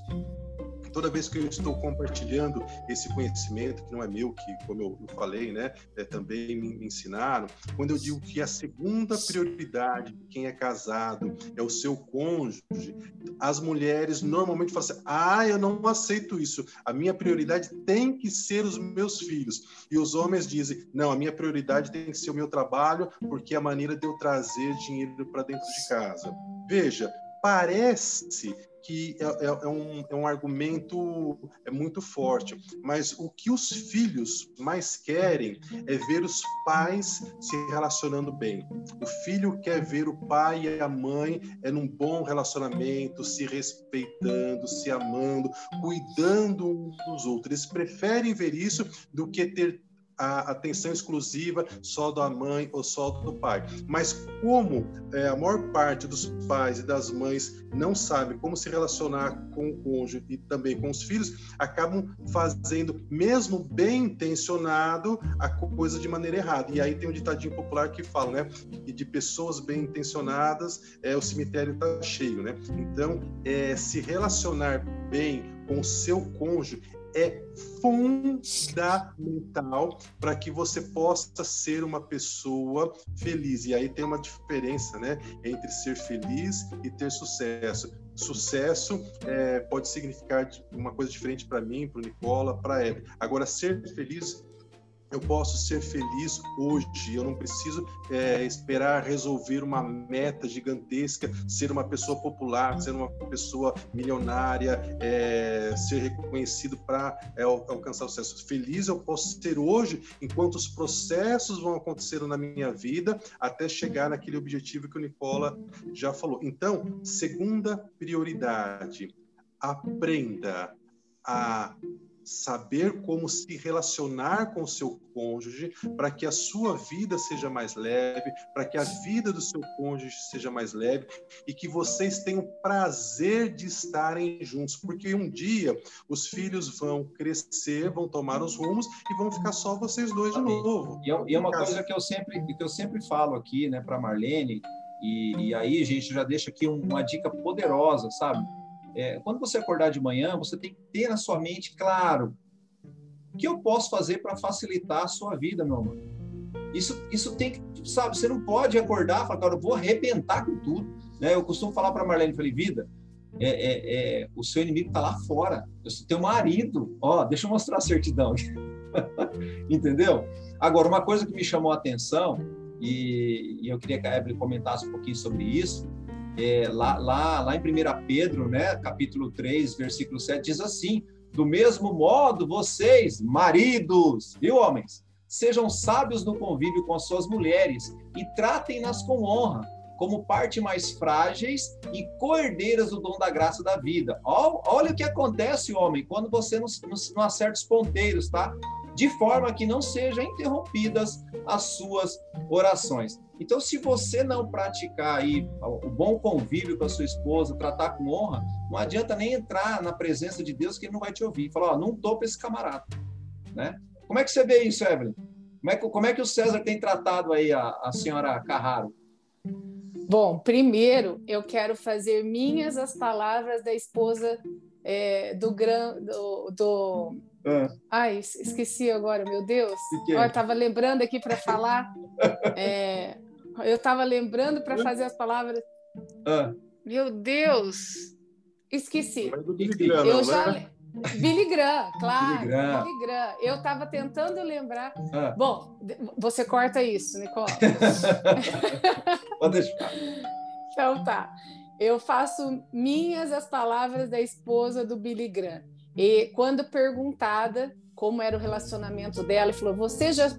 toda vez que eu estou compartilhando esse conhecimento, que não é meu, que, como eu, falei, né, é, também me, me, ensinaram, quando eu digo que a segunda prioridade de quem é casado é o seu cônjuge, as mulheres normalmente falam assim: ah, eu não aceito isso, a minha prioridade tem que ser os meus filhos. E os homens dizem: não, a minha prioridade tem que ser o meu trabalho, porque é a maneira de eu trazer dinheiro para dentro de casa. Veja, parece que é, é, é, um, é um argumento é muito forte, mas o que os filhos mais querem é ver os pais se relacionando bem. O filho quer ver o pai e a mãe é num bom relacionamento, se respeitando, se amando, cuidando uns dos outros. Eles preferem ver isso do que ter a atenção exclusiva só da mãe ou só do pai. Mas como é, a maior parte dos pais e das mães não sabe como se relacionar com o cônjuge e também com os filhos, acabam fazendo, mesmo bem intencionado, a coisa de maneira errada. E aí tem um ditadinho popular que fala, né, que de pessoas bem intencionadas, é, o cemitério está cheio, né? Então, é, se relacionar bem com o seu cônjuge é fundamental para que você possa ser uma pessoa feliz. E aí tem uma diferença, né, entre ser feliz e ter sucesso. Sucesso é, pode significar uma coisa diferente para mim, para o Nicola, para a Eve. Agora, ser feliz eu posso ser feliz hoje. Eu não preciso é, esperar resolver uma meta gigantesca, ser uma pessoa popular, ser uma pessoa milionária, é, ser reconhecido para é, alcançar o sucesso. Feliz eu posso ser hoje, enquanto os processos vão acontecendo na minha vida, até chegar naquele objetivo que o Nicola já falou. Então, segunda prioridade, aprenda a saber como se relacionar com o seu cônjuge para que a sua vida seja mais leve, para que a vida do seu cônjuge seja mais leve e que vocês tenham prazer de estarem juntos, porque um dia os filhos vão crescer, vão tomar os rumos e vão ficar só vocês dois de novo. E é, e é uma coisa que eu sempre que eu sempre falo aqui, né, para Marlene e, e aí gente já deixa aqui uma dica poderosa, sabe? É, quando você acordar de manhã, você tem que ter na sua mente, claro, o que eu posso fazer para facilitar a sua vida, meu amor? Isso, isso tem que, sabe, você não pode acordar e falar, cara, eu vou arrebentar com tudo. Né? Eu costumo falar para Marlene, falei, vida, é, é, é, o seu inimigo está lá fora. Tem um marido, ó, deixa eu mostrar a certidão. [LAUGHS] Entendeu? Agora, uma coisa que me chamou a atenção, e, e eu queria que a Evelyn comentasse um pouquinho sobre isso, é, lá, lá, lá em 1 Pedro, né, capítulo 3, versículo 7, diz assim: Do mesmo modo, vocês, maridos, viu, homens, sejam sábios no convívio com as suas mulheres e tratem-nas com honra, como parte mais frágeis e cordeiras do dom da graça da vida. Olha o que acontece, homem, quando você não, não, não acerta os ponteiros, tá? De forma que não sejam interrompidas as suas orações. Então, se você não praticar aí o bom convívio com a sua esposa, tratar com honra, não adianta nem entrar na presença de Deus que ele não vai te ouvir. Falar, não topa esse camarada, né? Como é que você vê isso, Evelyn? Como é que, como é que o César tem tratado aí a, a senhora Carraro? Bom, primeiro eu quero fazer minhas as palavras da esposa é, do, gran, do, do... Ah. Ai, esqueci agora, meu Deus. Eu estava lembrando aqui para falar. [LAUGHS] É, eu estava lembrando para fazer as palavras. Ah. Meu Deus! Esqueci. Eu já. Né? Billy Graham, claro. Billy Graham. Billy Graham. Eu estava tentando lembrar. Ah. Bom, você corta isso, Nicola. [LAUGHS] Pode deixar. Então tá. Eu faço minhas as palavras da esposa do Billy Graham. E quando perguntada como era o relacionamento dela, falou: Você já,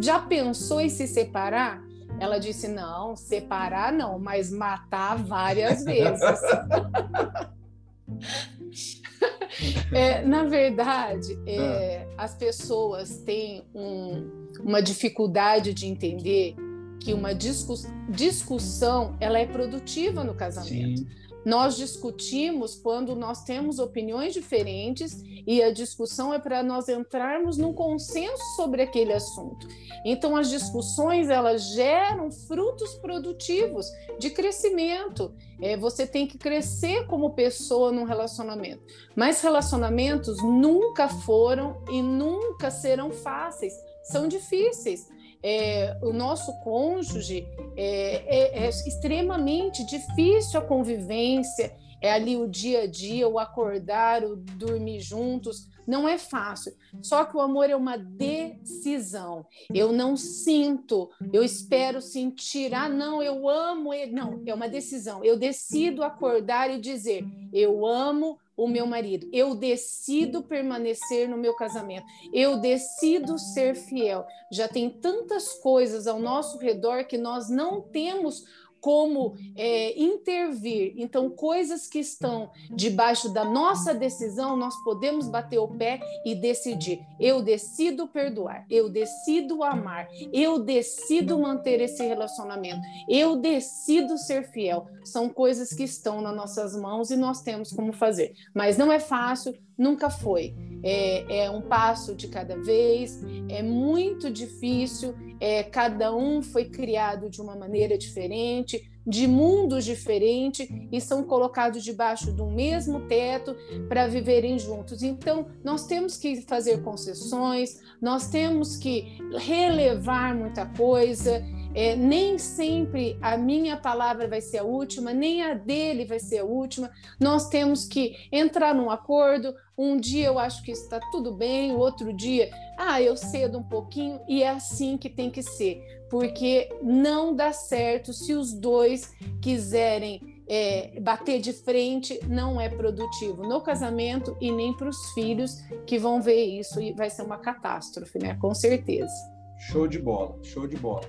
já pensou em se separar? Ela disse: Não, separar não, mas matar várias [LAUGHS] vezes. [LAUGHS] é, na verdade, é, ah. as pessoas têm um, uma dificuldade de entender que uma discuss, discussão ela é produtiva no casamento. Sim. Nós discutimos quando nós temos opiniões diferentes e a discussão é para nós entrarmos num consenso sobre aquele assunto. Então as discussões elas geram frutos produtivos de crescimento. É, você tem que crescer como pessoa num relacionamento. Mas relacionamentos nunca foram e nunca serão fáceis. São difíceis é, o nosso cônjuge é, é, é, extremamente difícil a convivência, é ali o dia a dia, o acordar, o dormir juntos, não é fácil. Só que o amor é uma decisão. Eu não sinto, eu espero sentir, ah, não, eu amo ele. Não, é uma decisão. Eu decido acordar e dizer, eu amo o meu marido. Eu decido permanecer no meu casamento. Eu decido ser fiel. Já tem tantas coisas ao nosso redor que nós não temos como é, intervir. Então, coisas que estão debaixo da nossa decisão, nós podemos bater o pé e decidir. Eu decido perdoar, eu decido amar, eu decido manter esse relacionamento, eu decido ser fiel. São coisas que estão nas nossas mãos e nós temos como fazer. Mas não é fácil, nunca foi. É, é, um passo de cada vez, é muito difícil, é, cada um foi criado de uma maneira diferente, de mundos diferentes e são colocados debaixo do mesmo teto para viverem juntos. Então, nós temos que fazer concessões, nós temos que relevar muita coisa é, nem sempre a minha palavra vai ser a última, nem a dele vai ser a última. Nós temos que entrar num acordo. Um dia eu acho que está tudo bem, o outro dia, ah, eu cedo um pouquinho, e é assim que tem que ser, porque não dá certo se os dois quiserem é, bater de frente não é produtivo no casamento e nem para os filhos que vão ver isso e vai ser uma catástrofe, né? Com certeza. Show de bola, show de bola.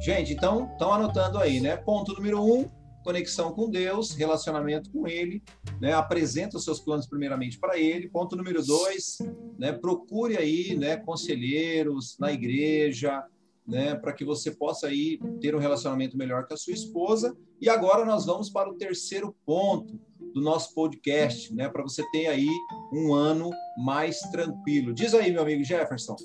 Gente, então, estão anotando aí, né? Ponto número um, conexão com Deus, relacionamento com Ele, né? Apresenta os seus planos primeiramente para Ele. Ponto número dois, né? Procure aí, né? Conselheiros na igreja, né? Para que você possa aí ter um relacionamento melhor com a sua esposa. E agora nós vamos para o terceiro ponto do nosso podcast, né? Para você ter aí um ano mais tranquilo. Diz aí, meu amigo Jefferson.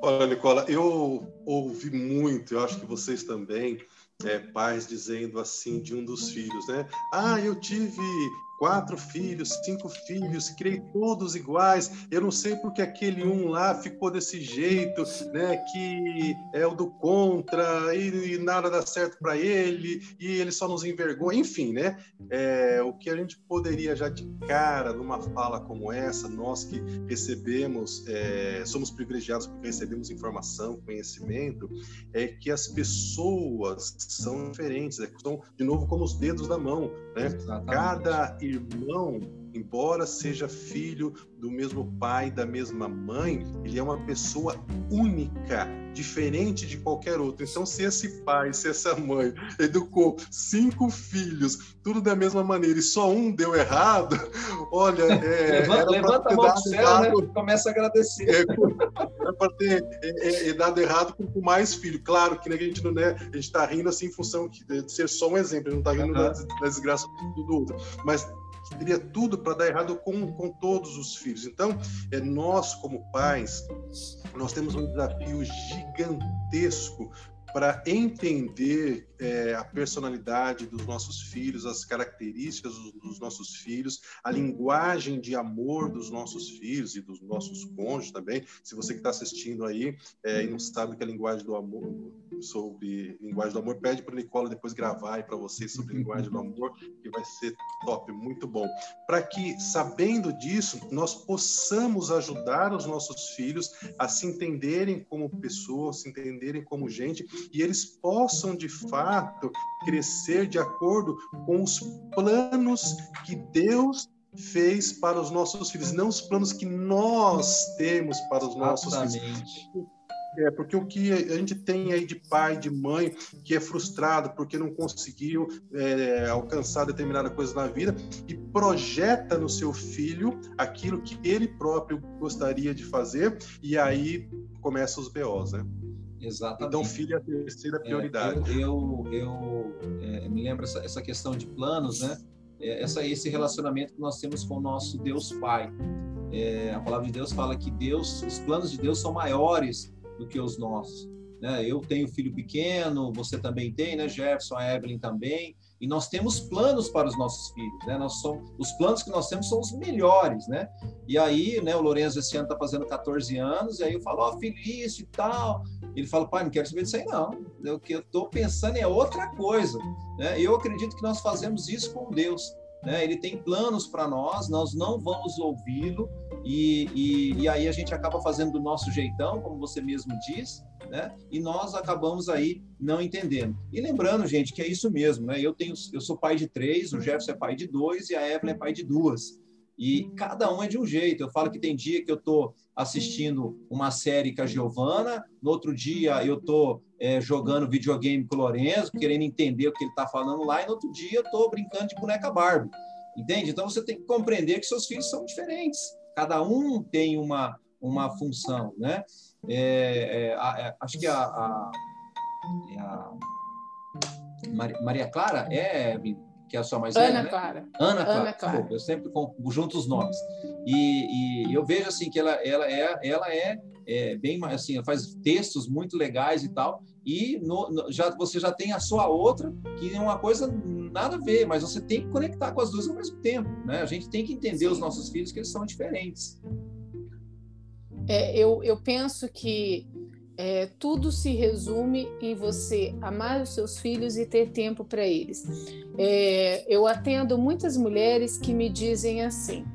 Olha, Nicola, eu ouvi muito, eu acho que vocês também, é, pais dizendo assim de um dos filhos, né? Ah, eu tive quatro filhos, cinco filhos, criei todos iguais. Eu não sei porque aquele um lá ficou desse jeito, né? Que é o do contra e, e nada dá certo para ele e ele só nos envergonha. Enfim, né? É, o que a gente poderia já de cara numa fala como essa, nós que recebemos, é, somos privilegiados porque recebemos informação, conhecimento, é que as pessoas são diferentes, né? são de novo como os dedos da mão, né? Exatamente. Cada irmão, embora seja filho do mesmo pai, da mesma mãe, ele é uma pessoa única, diferente de qualquer outro. Então, se esse pai, se essa mãe educou cinco filhos, tudo da mesma maneira, e só um deu errado, [LAUGHS] olha, é, [LAUGHS] levanta, levanta a mão do céu, né? começa a agradecer. É, é para ter é, é, é, dado errado com, com, mais filho. Claro que né, a gente não né, a gente está rindo assim em função de ser só um exemplo, não está rindo uhum. da, da desgraça do outro, mas teria tudo para dar errado com, com todos os filhos. Então, é nós como pais, nós temos um desafio gigantesco para entender é, a personalidade dos nossos filhos, as características dos, dos, nossos filhos, a linguagem de amor dos nossos filhos e dos nossos cônjuges também. Se você que está assistindo aí é, e não sabe o que é a linguagem do amor, sobre linguagem do amor, pede para o Nicola depois gravar aí para vocês sobre linguagem do amor, que vai ser top, muito bom. Para que, sabendo disso, nós possamos ajudar os nossos filhos a se entenderem como pessoas, se entenderem como gente e eles possam de fato crescer de acordo com os planos que Deus fez para os nossos filhos, não os planos que nós temos para os nossos Exatamente. filhos. É, porque o que a gente tem aí de pai, de mãe, que é frustrado porque não conseguiu é, alcançar determinada coisa na vida e projeta no seu filho aquilo que ele próprio gostaria de fazer, e aí começam os BOs, né? Exatamente. Então, filho é a terceira prioridade. É, eu, eu, eu é, me lembro essa, essa questão de planos, né? É, essa, esse relacionamento que nós temos com o nosso Deus Pai. É, a palavra de Deus fala que Deus, os planos de Deus são maiores do que os nossos. Né? Eu tenho filho pequeno, você também tem, né? Jefferson, a Evelyn também e nós temos planos para os nossos filhos, né? Nós somos, os planos que nós temos são os melhores, né? E aí, né, o Lourenço esse ano está fazendo 14 anos, e aí eu falo, ó, oh, Felício e tal. Ele fala, pai, não quero saber disso aí, não. O que eu estou pensando é outra coisa, né? Eu acredito que nós fazemos isso com Deus, né? Ele tem planos para nós, nós não vamos ouvi-lo, e, e, e aí a gente acaba fazendo do nosso jeitão, como você mesmo diz, né? E nós acabamos aí não entendendo. E lembrando, gente, que é isso mesmo, né? Eu tenho, eu sou pai de três, o Jefferson é pai de dois e a Evelyn é pai de duas. E cada um é de um jeito. Eu falo que tem dia que eu estou assistindo uma série com a Giovana, no outro dia eu estou é, jogando videogame com o Lorenzo, querendo entender o que ele está falando lá, e no outro dia eu estou brincando de boneca Barbie. Entende? Então você tem que compreender que seus filhos são diferentes. Cada um tem uma, uma função, né? É, é, a, é, acho que a, a, é a Maria Clara é que é a sua mais Ana velha, né? Ana Clara. Ana Clara. eu sempre junto os nomes. E, e, eu vejo assim que ela, ela é, ela é, é bem assim, ela faz textos muito legais e tal. E no, no, já você já tem a sua outra que é uma coisa nada a ver, mas você tem que conectar com as duas ao mesmo tempo, né? A gente tem que entender Sim. os nossos filhos que eles são diferentes. É, eu, eu penso que É, tudo se resume em você amar os seus filhos e ter tempo para eles. É, eu atendo muitas mulheres que me dizem assim: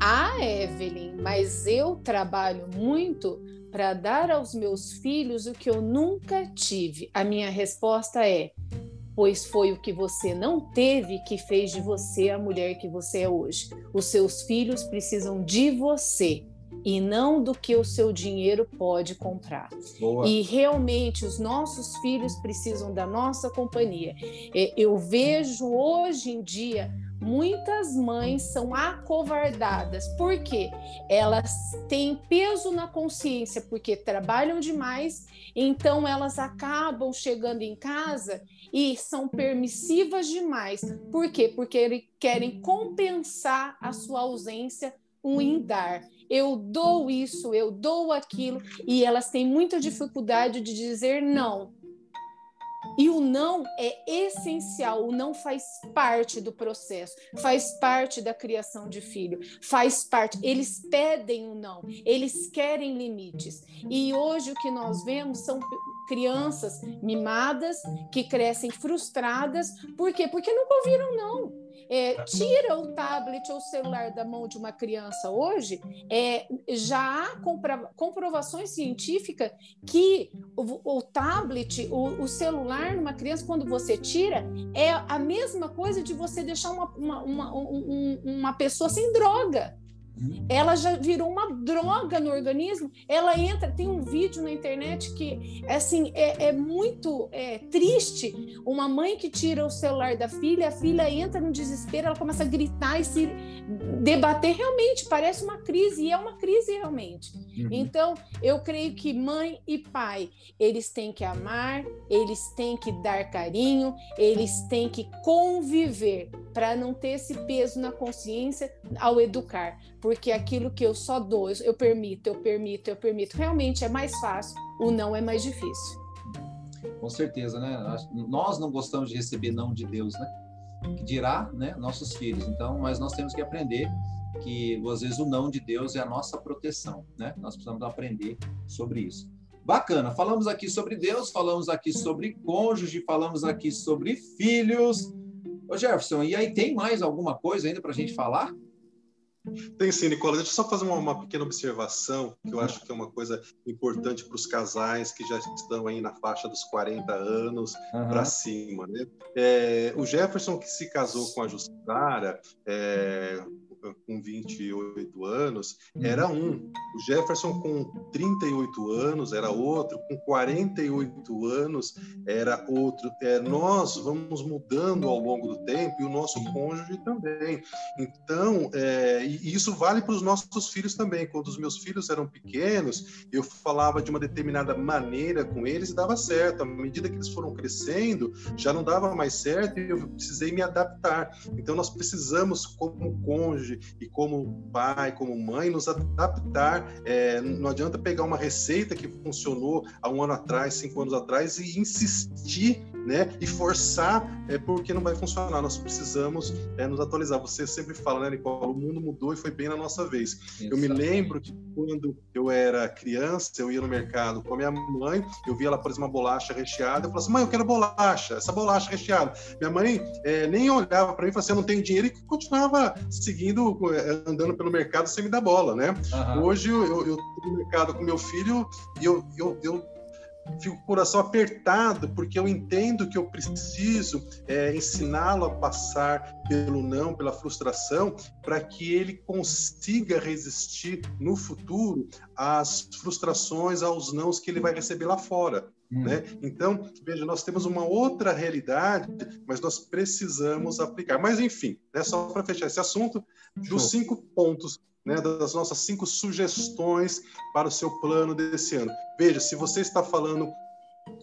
Ah, Evelyn, mas eu trabalho muito para dar aos meus filhos o que eu nunca tive. A minha resposta é: pois foi o que você não teve que fez de você a mulher que você é hoje. Os seus filhos precisam de você e não do que o seu dinheiro pode comprar. Boa. E realmente os nossos filhos precisam da nossa companhia. Eu vejo hoje em dia muitas mães são acovardadas. Por quê? Elas têm peso na consciência porque trabalham demais, então elas acabam chegando em casa e são permissivas demais. Por quê? Porque querem compensar a sua ausência um em dar. Eu dou isso, eu dou aquilo, e elas têm muita dificuldade de dizer não. E o não é essencial, o não faz parte do processo, faz parte da criação de filho, faz parte. Eles pedem o não, eles querem limites. E hoje o que nós vemos são crianças mimadas que crescem frustradas. Por quê? Porque nunca ouviram não é, tira o tablet ou o celular da mão de uma criança hoje, é, já há comprovações científicas que o, o tablet, o, o, celular numa criança, quando você tira, é a mesma coisa de você deixar uma, uma, uma, um, uma pessoa sem droga ela já virou uma droga no organismo. Ela entra, tem um vídeo na internet que assim é, é muito é, triste. Uma mãe que tira o celular da filha, a filha entra no desespero, ela começa a gritar e se debater. Realmente parece uma crise e é uma crise realmente. Uhum. Então eu creio que mãe e pai eles têm que amar, eles têm que dar carinho, eles têm que conviver para não ter esse peso na consciência ao educar porque aquilo que eu só dou, eu permito, eu permito, eu permito, realmente é mais fácil, o não é mais difícil. Com certeza, né? Nós não gostamos de receber não de Deus, né? Que dirá, né? Nossos filhos. Então, mas nós temos que aprender que às vezes o não de Deus é a nossa proteção, né? Nós precisamos aprender sobre isso. Bacana, falamos aqui sobre Deus, falamos aqui sobre cônjuge, falamos aqui sobre filhos. Ô Jefferson, e aí tem mais alguma coisa ainda para a gente falar? Tem sim, Nicola. Deixa eu só fazer uma, uma pequena observação, que eu acho que é uma coisa importante para os casais que já estão aí na faixa dos 40 anos uhum. para cima. Né? É, o Jefferson, que se casou com a Justara, é, com 28 anos era uhum. um. O Jefferson com 38 anos era outro, com 48 anos era outro. É, nós vamos mudando ao longo do tempo e o nosso cônjuge também. Então, é, e isso vale para os nossos filhos também. Quando os meus filhos eram pequenos, eu falava de uma determinada maneira com eles e dava certo. À medida que eles foram crescendo, já não dava mais certo e eu precisei me adaptar. Então, nós precisamos, como cônjuge, e como pai, como mãe, nos adaptar. É, não adianta pegar uma receita que funcionou há um ano atrás, cinco anos atrás e insistir né? E forçar é porque não vai funcionar. Nós precisamos é, nos atualizar. Você sempre fala, né, Nicola? O mundo mudou e foi bem na nossa vez. Exatamente. Eu me lembro que quando eu era criança, eu ia no mercado com a minha mãe, eu via ela, por exemplo, uma bolacha recheada. Eu falava assim, mãe, eu quero bolacha, essa bolacha recheada. Minha mãe é, nem olhava para mim e falava assim, eu não tenho dinheiro, e continuava seguindo, é, andando pelo mercado sem me dar bola, né? Uhum. Hoje eu, eu, eu tô no mercado com meu filho e eu, eu, eu fico com o coração apertado, porque eu entendo que eu preciso é, ensiná-lo a passar pelo não, pela frustração, para que ele consiga resistir no futuro às frustrações, aos nãos que ele vai receber lá fora. Hum. Né? Então, veja, nós temos uma outra realidade, mas nós precisamos aplicar. Mas, enfim, né, só para fechar esse assunto, dos cinco pontos né, das nossas cinco sugestões para o seu plano desse ano. Veja, se você está falando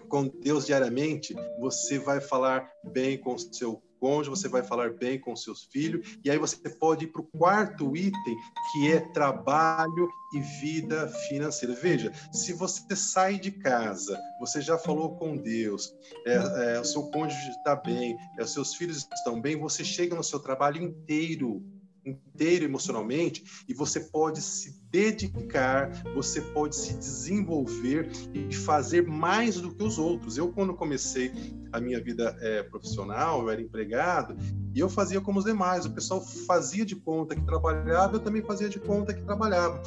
com Deus diariamente, você vai falar bem com o seu cônjuge, você vai falar bem com seus filhos, e aí você pode ir para o quarto item, que é trabalho e vida financeira. Veja, se você sai de casa, você já falou com Deus, é, é, o seu cônjuge está bem, é, os seus filhos estão bem, você chega no seu trabalho inteiro inteiro emocionalmente e você pode se dedicar, você pode se desenvolver e fazer mais do que os outros. Eu, quando comecei a minha vida é, profissional, eu era empregado, e eu fazia como os demais. O pessoal fazia de conta que trabalhava, eu também fazia de conta que trabalhava.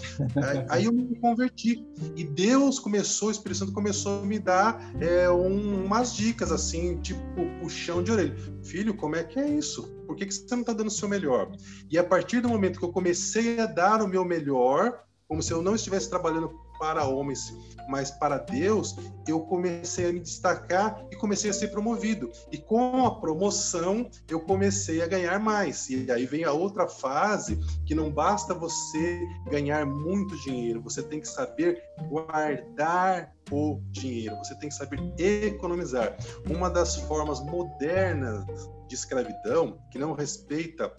Aí [LAUGHS] eu me converti. E Deus começou, o Espírito Santo começou a me dar é, um, umas dicas, assim, tipo puxão de orelha. Filho, como é que é isso? Por que, que você não está dando o seu melhor? E a partir do momento que eu comecei a dar o meu melhor, como se eu não estivesse trabalhando para homens, mas para Deus, eu comecei a me destacar e comecei a ser promovido. E com a promoção, eu comecei a ganhar mais. E aí vem a outra fase que não basta você ganhar muito dinheiro, você tem que saber guardar o dinheiro, você tem que saber economizar. Uma das formas modernas de escravidão que não respeita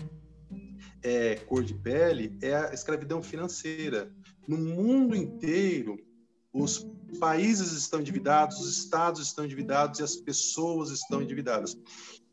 é, cor de pele é a escravidão financeira. No mundo inteiro, os países estão endividados, os estados estão endividados e as pessoas estão endividadas.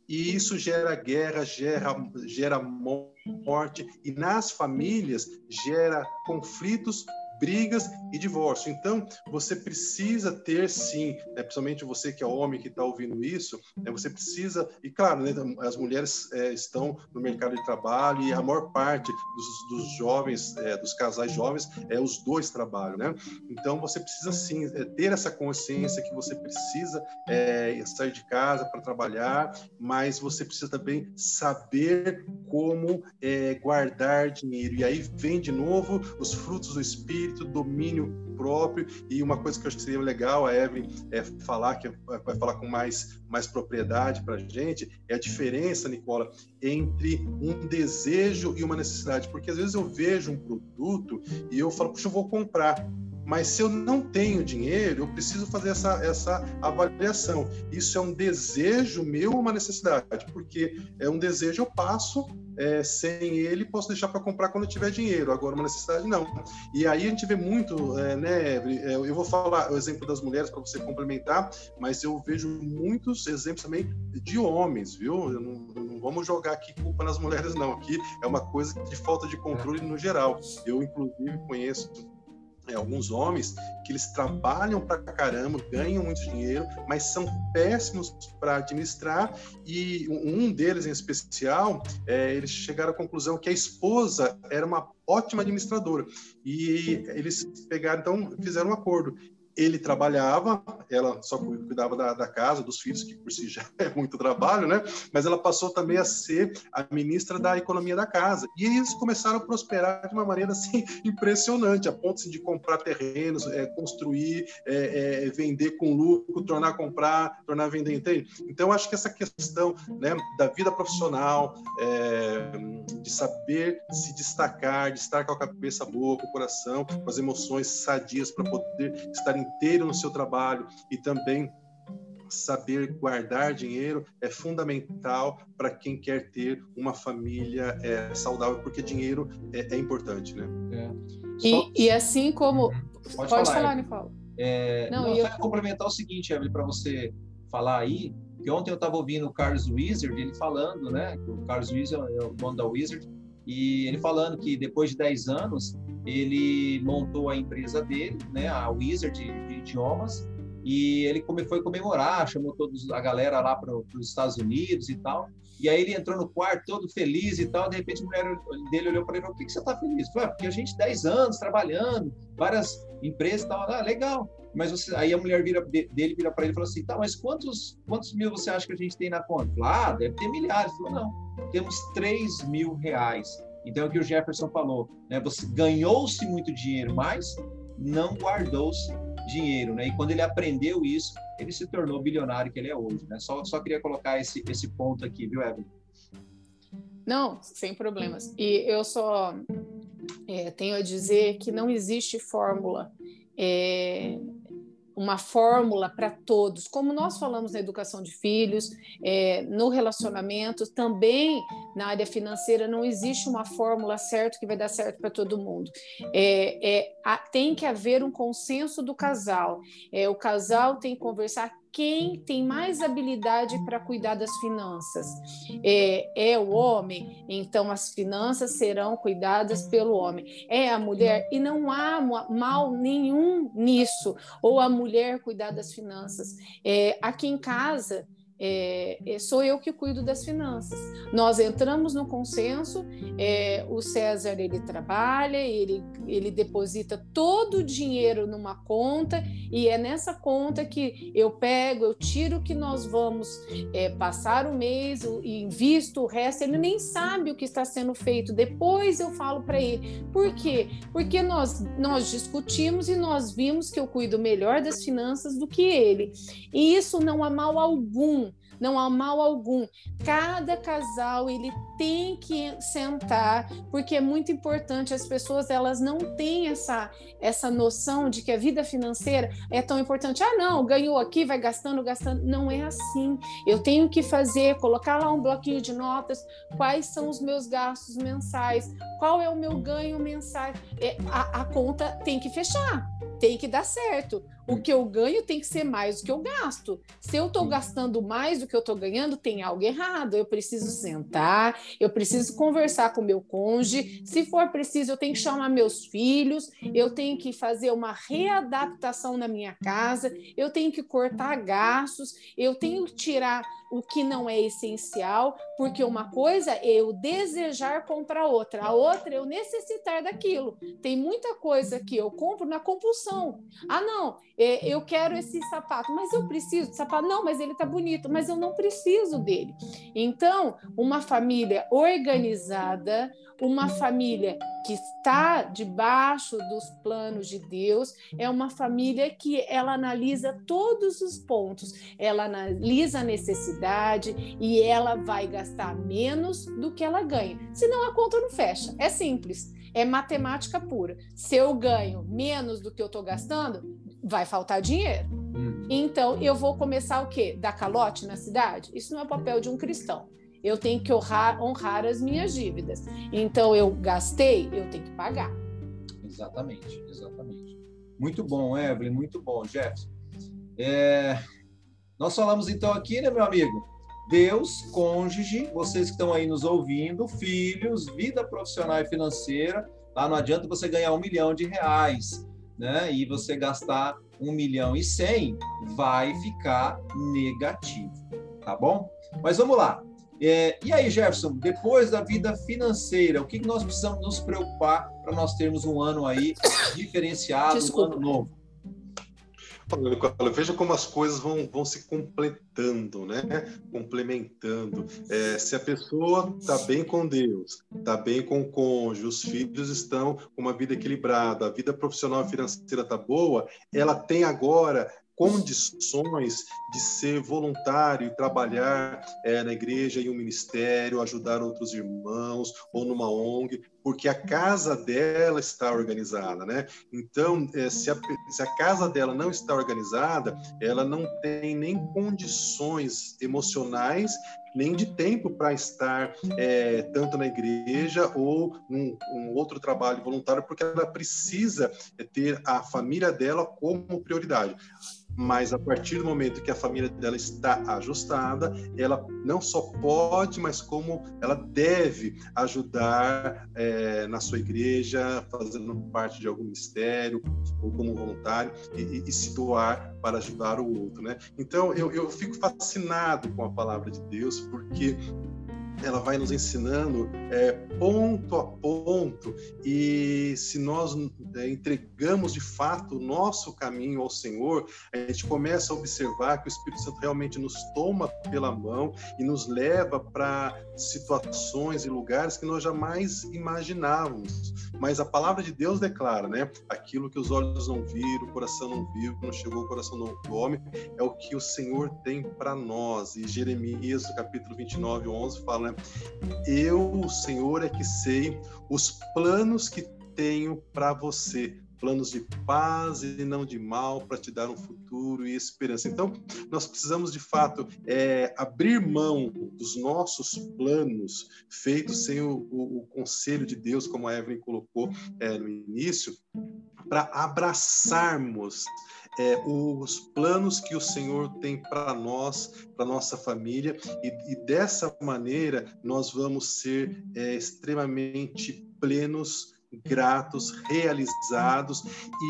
E isso gera guerra, gera, gera morte, e nas famílias gera conflitos brigas e divórcio. Então, você precisa ter, sim, né, principalmente você que é homem que está ouvindo isso, né, você precisa, e claro, né, as mulheres é, estão no mercado de trabalho e a maior parte dos, dos jovens, é, dos casais jovens, é os dois trabalham, né? Então, você precisa, sim, é, ter essa consciência que você precisa é, sair de casa para trabalhar, mas você precisa também saber como é, guardar dinheiro. E aí vem de novo os frutos do Espírito, espírito, domínio próprio e uma coisa que eu acho que seria legal a Evelyn é falar, que vai falar com mais, mais propriedade para a gente, é a diferença, Nicola, entre um desejo e uma necessidade. Porque às vezes eu vejo um produto e eu falo, puxa, eu vou comprar. Mas se eu não tenho dinheiro, eu preciso fazer essa, essa avaliação. Isso é um desejo meu ou uma necessidade? Porque é um desejo, eu passo, é, sem ele, posso deixar para comprar quando tiver dinheiro. Agora, uma necessidade, não. E aí a gente vê muito, é, né, é, eu vou falar o exemplo das mulheres para você complementar, mas eu vejo muitos exemplos também de homens, viu? Não, não, vamos jogar aqui culpa nas mulheres, não. Aqui é uma coisa de falta de controle no geral. Eu, inclusive, conheço é, alguns homens que eles trabalham para caramba, ganham muito dinheiro, mas são péssimos para administrar. E um deles, em especial, é, eles chegaram à conclusão que a esposa era uma ótima administradora. E eles pegaram, então, fizeram um acordo ele trabalhava, ela só cuidava da, da, casa, dos filhos, que por si já [LAUGHS] é muito trabalho, né? Mas ela passou também a ser a ministra da economia da casa. E eles começaram a prosperar de uma maneira assim [LAUGHS] impressionante, a ponto assim, de comprar terrenos, é, construir, é, é, vender com lucro, tornar a comprar, tornar a vender, entende? Então, acho que essa questão né, da vida profissional, é, de saber se destacar, de estar com a cabeça boa, com o coração, com as emoções sadias para poder estar em inteiro no seu trabalho e também saber guardar dinheiro é fundamental para quem quer ter uma família é, saudável, porque dinheiro é, é importante, né? É. E, Só... e, assim como... Uhum. Pode, Pode falar, falar Nicole. É, não, não, eu... só complementar o seguinte, Evelyn, para você falar aí, que ontem eu estava ouvindo o Carlos Wizard, ele falando, né? O Carlos Wizard é o dono da Wizard, e ele falando que depois de 10 anos ele montou a empresa dele, né, a Wizard de, de idiomas, e ele foi comemorar, chamou todos a galera lá para os Estados Unidos e tal. E aí ele entrou no quarto todo feliz e tal, de repente a mulher dele olhou para ele e falou, por que, que você está feliz? Falei, ah, porque a gente 10 anos trabalhando, várias empresas e tal, ah, legal. Mas você, aí a mulher vira, dele vira para ele e falou assim, tá, mas quantos, quantos mil você acha que a gente tem na conta? Falei, ah, deve ter milhares. Ele falou, não, temos 3 mil reais. Então é o que o Jefferson falou, né? Você ganhou-se muito dinheiro, mas não guardou-se dinheiro, né? E quando ele aprendeu isso, ele se tornou bilionário que ele é hoje, né? Só, só queria colocar esse, esse ponto aqui, viu, Evelyn? Não, sem problemas. E eu só é, tenho a dizer que não existe fórmula é, uma fórmula para todos, como nós falamos na educação de filhos, é, no relacionamento, também na área financeira, não existe uma fórmula certa que vai dar certo para todo mundo. É, é, a, tem que haver um consenso do casal. É, o casal tem que conversar quem tem mais habilidade para cuidar das finanças? É, é o homem, então as finanças serão cuidadas pelo homem. É a mulher, e não há mal nenhum nisso, ou a mulher cuidar das finanças. É, aqui em casa, é, é, sou eu que cuido das finanças. Nós entramos no consenso, é, o César ele trabalha, ele, ele deposita todo o dinheiro numa conta e é nessa conta que eu pego, eu tiro que nós vamos é, passar o mês e invisto o resto. Ele nem sabe o que está sendo feito. Depois eu falo para ele. Por quê? Porque nós, nós discutimos e nós vimos que eu cuido melhor das finanças do que ele. E isso não há mal algum não há mal algum. Cada casal ele tem que sentar, porque é muito importante. As pessoas elas não têm essa essa noção de que a vida financeira é tão importante. Ah, não, ganhou aqui, vai gastando, gastando. Não é assim. Eu tenho que fazer, colocar lá um bloquinho de notas. Quais são os meus gastos mensais? Qual é o meu ganho mensal? É, a, a conta tem que fechar, tem que dar certo o que eu ganho tem que ser mais do que eu gasto. Se eu estou gastando mais do que eu estou ganhando, tem algo errado. Eu preciso sentar, eu preciso conversar com meu cônjuge. Se for preciso, eu tenho que chamar meus filhos, eu tenho que fazer uma readaptação na minha casa, eu tenho que cortar gastos, eu tenho que tirar o que não é essencial, porque uma coisa é eu desejar comprar outra, a outra é eu necessitar daquilo. Tem muita coisa que eu compro na compulsão. Ah, não, eu quero esse sapato, mas eu preciso de sapato. Não, mas ele tá bonito, mas eu não preciso dele. Então, uma família organizada, uma família que está debaixo dos planos de Deus, é uma família que ela analisa todos os pontos, ela analisa a necessidade e ela vai gastar menos do que ela ganha. Senão a conta não fecha. É simples é matemática pura. Se eu ganho menos do que eu estou gastando, vai faltar dinheiro. Hum. Então, eu vou começar o quê? Dar calote na cidade? Isso não é o papel de um cristão. Eu tenho que honrar, honrar as minhas dívidas. Então, eu gastei, eu tenho que pagar. Exatamente, exatamente. Muito bom, Evelyn, muito bom, Jefferson. É... Nós falamos então aqui, né, meu amigo? Deus, cônjuge, vocês que estão aí nos ouvindo, filhos, vida profissional e financeira. Lá não adianta você ganhar um milhão de reais né, e você gastar um milhão e cem, vai ficar negativo, tá bom? Mas vamos lá. É, e aí, Jefferson, depois da vida financeira, o que nós precisamos nos preocupar para nós termos um ano aí diferenciado, Desculpa. um ano novo? Olha, veja como as coisas vão, vão se completando, né? Complementando. É, se a pessoa está bem com Deus, está bem com o cônjuge, os filhos estão com uma vida equilibrada, a vida profissional e financeira está boa, ela tem agora condições de ser voluntário e trabalhar é, na igreja em um ministério, ajudar outros irmãos ou numa ONG, porque a casa dela está organizada, né? Então, é, se, a, se a casa dela não está organizada, ela não tem nem condições emocionais nem de tempo para estar é, tanto na igreja ou num, um outro trabalho voluntário, porque ela precisa ter a família dela como prioridade mas a partir do momento que a família dela está ajustada, ela não só pode, mas como ela deve ajudar é, na sua igreja, fazendo parte de algum ministério ou como voluntário e, e se doar para ajudar o outro, né? Então eu, eu fico fascinado com a palavra de Deus porque ela vai nos ensinando é, ponto a ponto e se nós é, entregamos de fato o nosso caminho ao Senhor, a gente começa a observar que o Espírito Santo realmente nos toma pela mão e nos leva para situações e lugares que nós jamais imaginávamos. Mas a palavra de Deus declara, né? Aquilo que os olhos não viram, o coração não viu, não chegou ao coração do homem, é o que o Senhor tem para nós. E Jeremias, capítulo 29, 11, fala né? Eu, o Senhor, é que sei os planos que tenho para você, planos de paz e não de mal, para te dar um futuro e esperança. Então, nós precisamos de fato é, abrir mão dos nossos planos feitos sem o, o, o, conselho de Deus, como a Evelyn colocou é, no início, para abraçarmos é, os planos que o Senhor tem para nós, para nossa família, e, e, dessa maneira nós vamos ser é, extremamente plenos, gratos, realizados,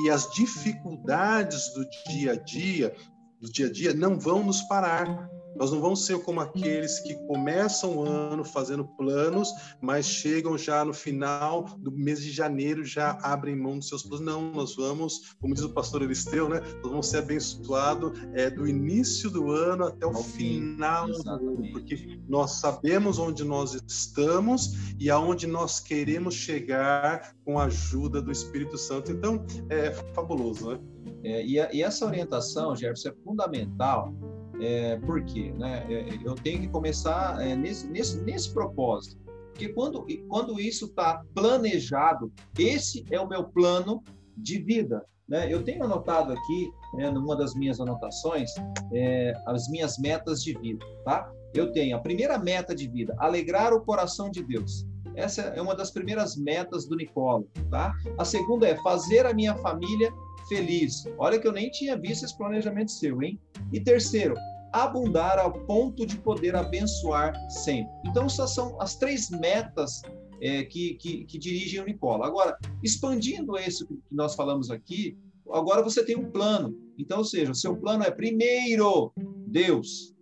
e as dificuldades do dia a dia, do dia a dia, não vão nos parar nós não vamos ser como aqueles que começam o ano fazendo planos, mas chegam já no final do mês de janeiro já abrem mão dos seus planos. Não, nós vamos, como diz o pastor Elisteu, né? Nós vamos ser abençoados é, do início do ano até o final do ano, porque nós sabemos onde nós estamos e aonde nós queremos chegar com a ajuda do Espírito Santo. Então, é fabuloso, né? É, e, a, e essa orientação, Jefferson, é fundamental é, por quê? Né? É, eu tenho que começar é, nesse, nesse, nesse propósito. Porque quando, quando isso está planejado, esse é o meu plano de vida. Né? Eu tenho anotado aqui, né, numa das minhas anotações, é, as minhas metas de vida. Tá? Eu tenho a primeira meta de vida, alegrar o coração de Deus. Essa é uma das primeiras metas do Nicolo. Tá? A segunda é fazer a minha família feliz. Olha que eu nem tinha visto esse planejamento seu, hein? E terceiro, abundar ao ponto de poder abençoar sempre. Então, essas são as três metas é, que, que, que, dirigem o Nicola. Agora, expandindo isso que nós falamos aqui, agora você tem um plano. Então, ou seja, o seu plano é primeiro Deus.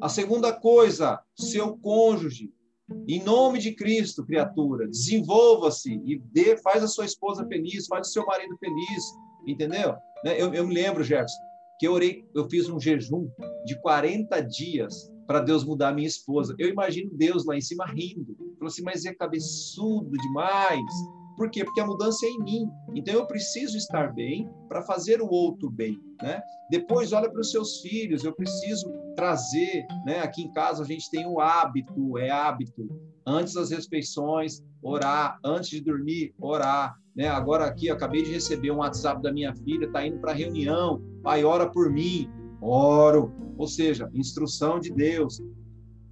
A segunda coisa, seu cônjuge. Em nome de Cristo, criatura, desenvolva-se e dê, faz a sua esposa feliz, faz o seu marido feliz, entendeu? Né? Eu, eu me lembro, Jefferson, que eu orei, eu fiz um jejum de 40 dias para Deus mudar minha esposa. Eu imagino Deus lá em cima rindo. Falou assim, mas é cabeçudo demais. Por quê? Porque a mudança é em mim. Então eu preciso estar bem para fazer o outro bem, né? Depois olha para os seus filhos, eu preciso trazer, né? Aqui em casa a gente tem o hábito, é hábito. Antes das refeições, orar, antes de dormir, orar, né? Agora aqui eu acabei de receber um WhatsApp da minha filha, está indo para reunião, pai ora por mim, oro, ou seja, instrução de Deus.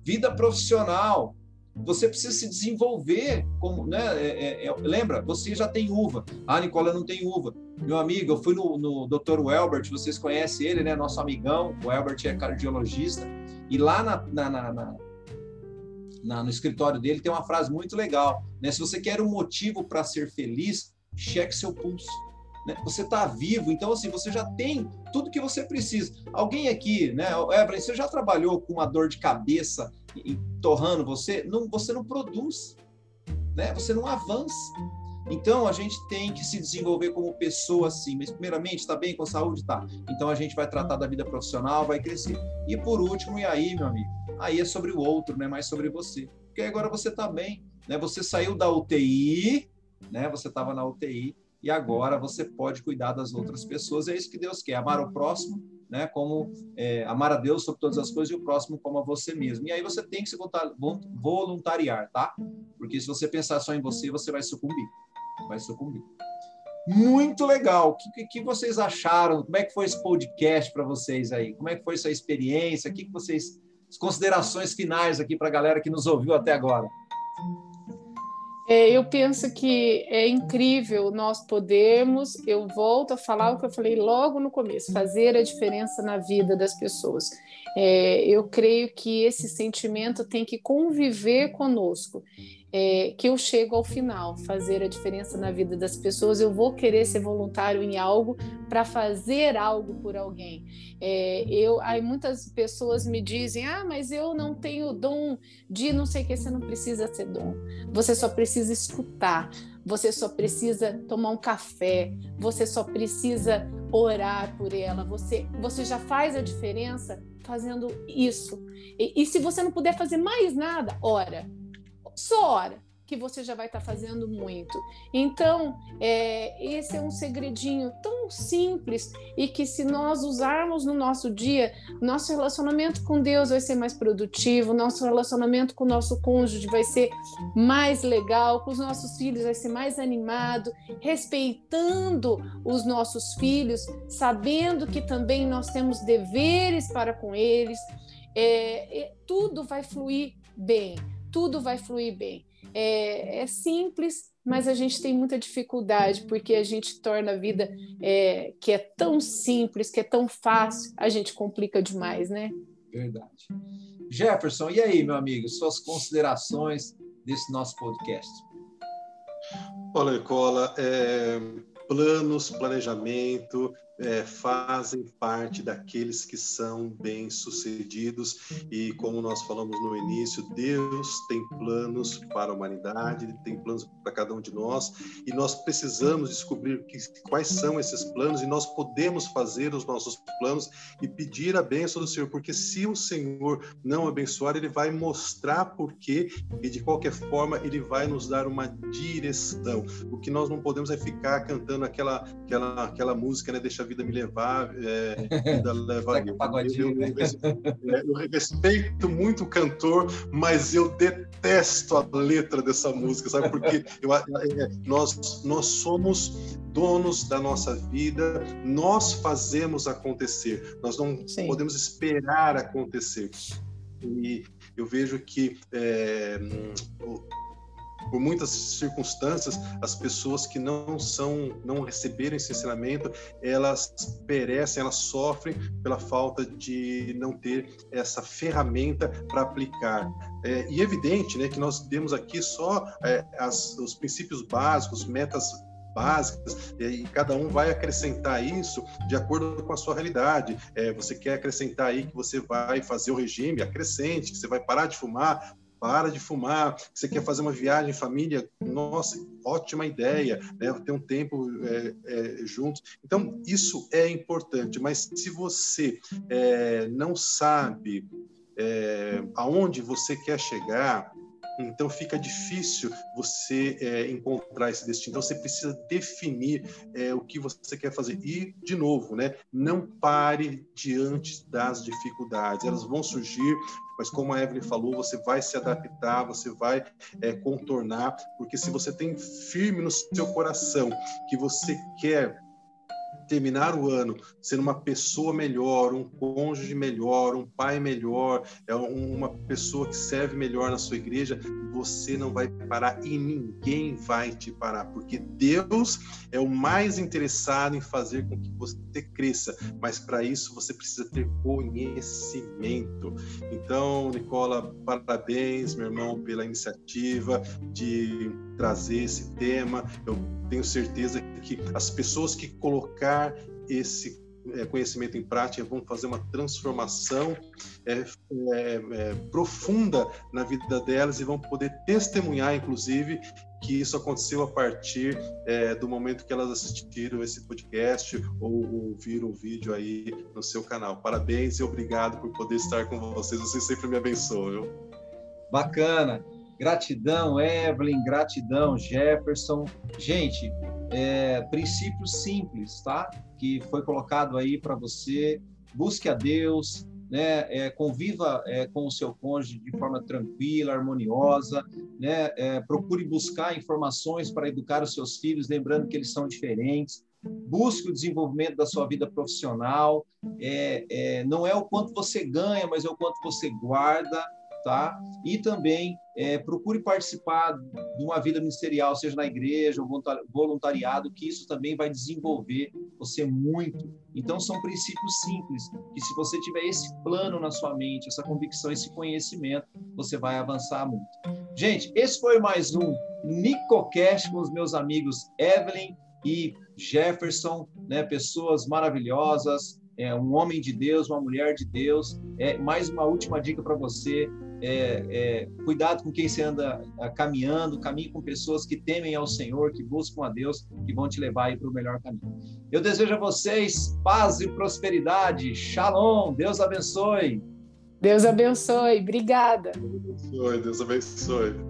Vida profissional, você precisa se desenvolver como, né? É, é, é, lembra? Você já tem uva. Ah, Nicola não tem uva. Meu amigo, eu fui no, no Dr. Welbert, vocês conhecem ele, né? Nosso amigão. O Welbert é cardiologista. E lá na, na, na, na, no escritório dele tem uma frase muito legal, né? Se você quer um motivo para ser feliz, cheque seu pulso. Né? Você está vivo, então assim você já tem tudo que você precisa. Alguém aqui, né? Evelyn, você já trabalhou com uma dor de cabeça torrando você, não, você não produz, né? Você não avança. Então a gente tem que se desenvolver como pessoa assim, mas primeiramente está bem com saúde, tá? Então a gente vai tratar da vida profissional, vai crescer. E por último, e aí, meu amigo, aí é sobre o outro, né? Mais sobre você, porque agora você está bem, né? Você saiu da UTI, né? Você estava na UTI e agora você pode cuidar das outras pessoas. É isso que Deus quer, amar o próximo né, como é, amar a Deus sobre todas as coisas e o próximo como a você mesmo. E aí você tem que se voluntariar, tá? Porque se você pensar só em você, você vai sucumbir. Vai sucumbir. Muito legal. O que, que, vocês acharam? Como é que foi esse podcast para vocês aí? Como é que foi essa experiência? O que, que vocês. As considerações finais aqui para a galera que nos ouviu até agora. É, eu penso que é incrível nós podermos, eu volto a falar o que eu falei logo no começo, fazer a diferença na vida das pessoas. É, eu creio que esse sentimento tem que conviver conosco é, que eu chego ao final, fazer a diferença na vida das pessoas, eu vou querer ser voluntário em algo para fazer algo por alguém. É, eu, aí muitas pessoas me dizem, ah, mas eu não tenho dom de não sei o que, você não precisa ter dom, você só precisa escutar, você só precisa tomar um café, você só precisa orar por ela, você, você já faz a diferença fazendo isso. E, e se você não puder fazer mais nada, ora só hora que você já vai estar tá fazendo muito. Então, é, esse é um segredinho tão simples e que se nós usarmos no nosso dia, nosso relacionamento com Deus vai ser mais produtivo, nosso relacionamento com o nosso cônjuge vai ser mais legal, com os nossos filhos vai ser mais animado, respeitando os nossos filhos, sabendo que também nós temos deveres para com eles. É, tudo vai fluir bem tudo vai fluir bem. É, é simples, mas a gente tem muita dificuldade porque a gente torna a vida é, que é tão simples, que é tão fácil, a gente complica demais, né? Verdade. Jefferson, e aí, meu amigo, suas considerações desse nosso podcast? Olha, Nicola, é, planos, planejamento, é, fazem parte daqueles que são bem-sucedidos. E como nós falamos no início, Deus tem planos para a humanidade, tem planos para cada um de nós, e nós precisamos descobrir que, quais são esses planos, e nós podemos fazer os nossos planos e pedir a bênção do Senhor, porque se o Senhor não abençoar, Ele vai mostrar por quê, e de qualquer forma, Ele vai nos dar uma direção. O que nós não podemos é ficar cantando aquela, aquela, aquela música, né? Deixa vida me levar, é, [LAUGHS] vida leva eu, eu, eu, é, eu, respeito muito o cantor, mas eu detesto a letra dessa música, sabe? Porque é, é, nós, nós somos donos da nossa vida, nós fazemos acontecer, nós não Sim. podemos esperar acontecer. E eu vejo que é, por muitas circunstâncias, as pessoas que não são, não receberam esse ensinamento, elas perecem, elas sofrem pela falta de não ter essa ferramenta para aplicar. É, e é evidente, né, que nós temos aqui só é, as, os princípios básicos, metas básicas e cada um vai acrescentar isso de acordo com a sua realidade. É, você quer acrescentar aí que você vai fazer o regime, acrescente, que você vai parar de fumar, para de fumar, você quer fazer uma viagem em família, nossa, ótima ideia, né? ter um tempo é, é, juntos. Então, isso é importante, mas se você é, não sabe é, aonde você quer chegar, então fica difícil você é, encontrar esse destino. Então você precisa definir é, o que você quer fazer. E, de novo, né, não pare diante das dificuldades. Elas vão surgir, mas como a Evelyn falou, você vai se adaptar, você vai é, contornar, porque se você tem firme no seu coração que você quer terminar o ano sendo uma pessoa melhor, um cônjuge melhor, um pai melhor, é uma pessoa que serve melhor na sua igreja, você não vai parar e ninguém vai te parar, porque Deus é o mais interessado em fazer com que você cresça, mas para isso você precisa ter conhecimento. Então, Nicola, parabéns, meu irmão, pela iniciativa de trazer esse tema. Eu tenho certeza que as pessoas que colocar esse é, conhecimento em prática vão fazer uma transformação é, é, é, profunda na vida delas e vão poder testemunhar, inclusive, que isso aconteceu a partir é, do momento que elas assistiram esse podcast ou, ou viram o vídeo aí no seu canal. Parabéns e obrigado por poder estar com vocês. Vocês sempre me abençoam. Bacana. Gratidão, Evelyn, gratidão, Jefferson. Gente, é, princípios simples, tá? Que foi colocado aí para você. Busque a Deus, né? É, conviva é, com o seu cônjuge de forma tranquila, harmoniosa, né? É, procure buscar informações para educar os seus filhos, lembrando que eles são diferentes. Busque o desenvolvimento da sua vida profissional. É, é, não é o quanto você ganha, mas é o quanto você guarda tá? E também é, procure participar de uma vida ministerial, seja na igreja ou voluntariado, que isso também vai desenvolver você muito. Então, são princípios simples, que se você tiver esse plano na sua mente, essa convicção, esse conhecimento, você vai avançar muito. Gente, esse foi mais um Nicocast com os meus amigos Evelyn e Jefferson, né? pessoas maravilhosas, é, um homem de Deus, uma mulher de Deus. É, mais uma última dica para você: é, é, cuidado com quem você anda é, caminhando, caminhe com pessoas que temem ao Senhor, que buscam a Deus, que vão te levar para o melhor caminho. Eu desejo a vocês paz e prosperidade. Shalom. Deus abençoe. Deus abençoe. Obrigada. Deus abençoe. Deus abençoe.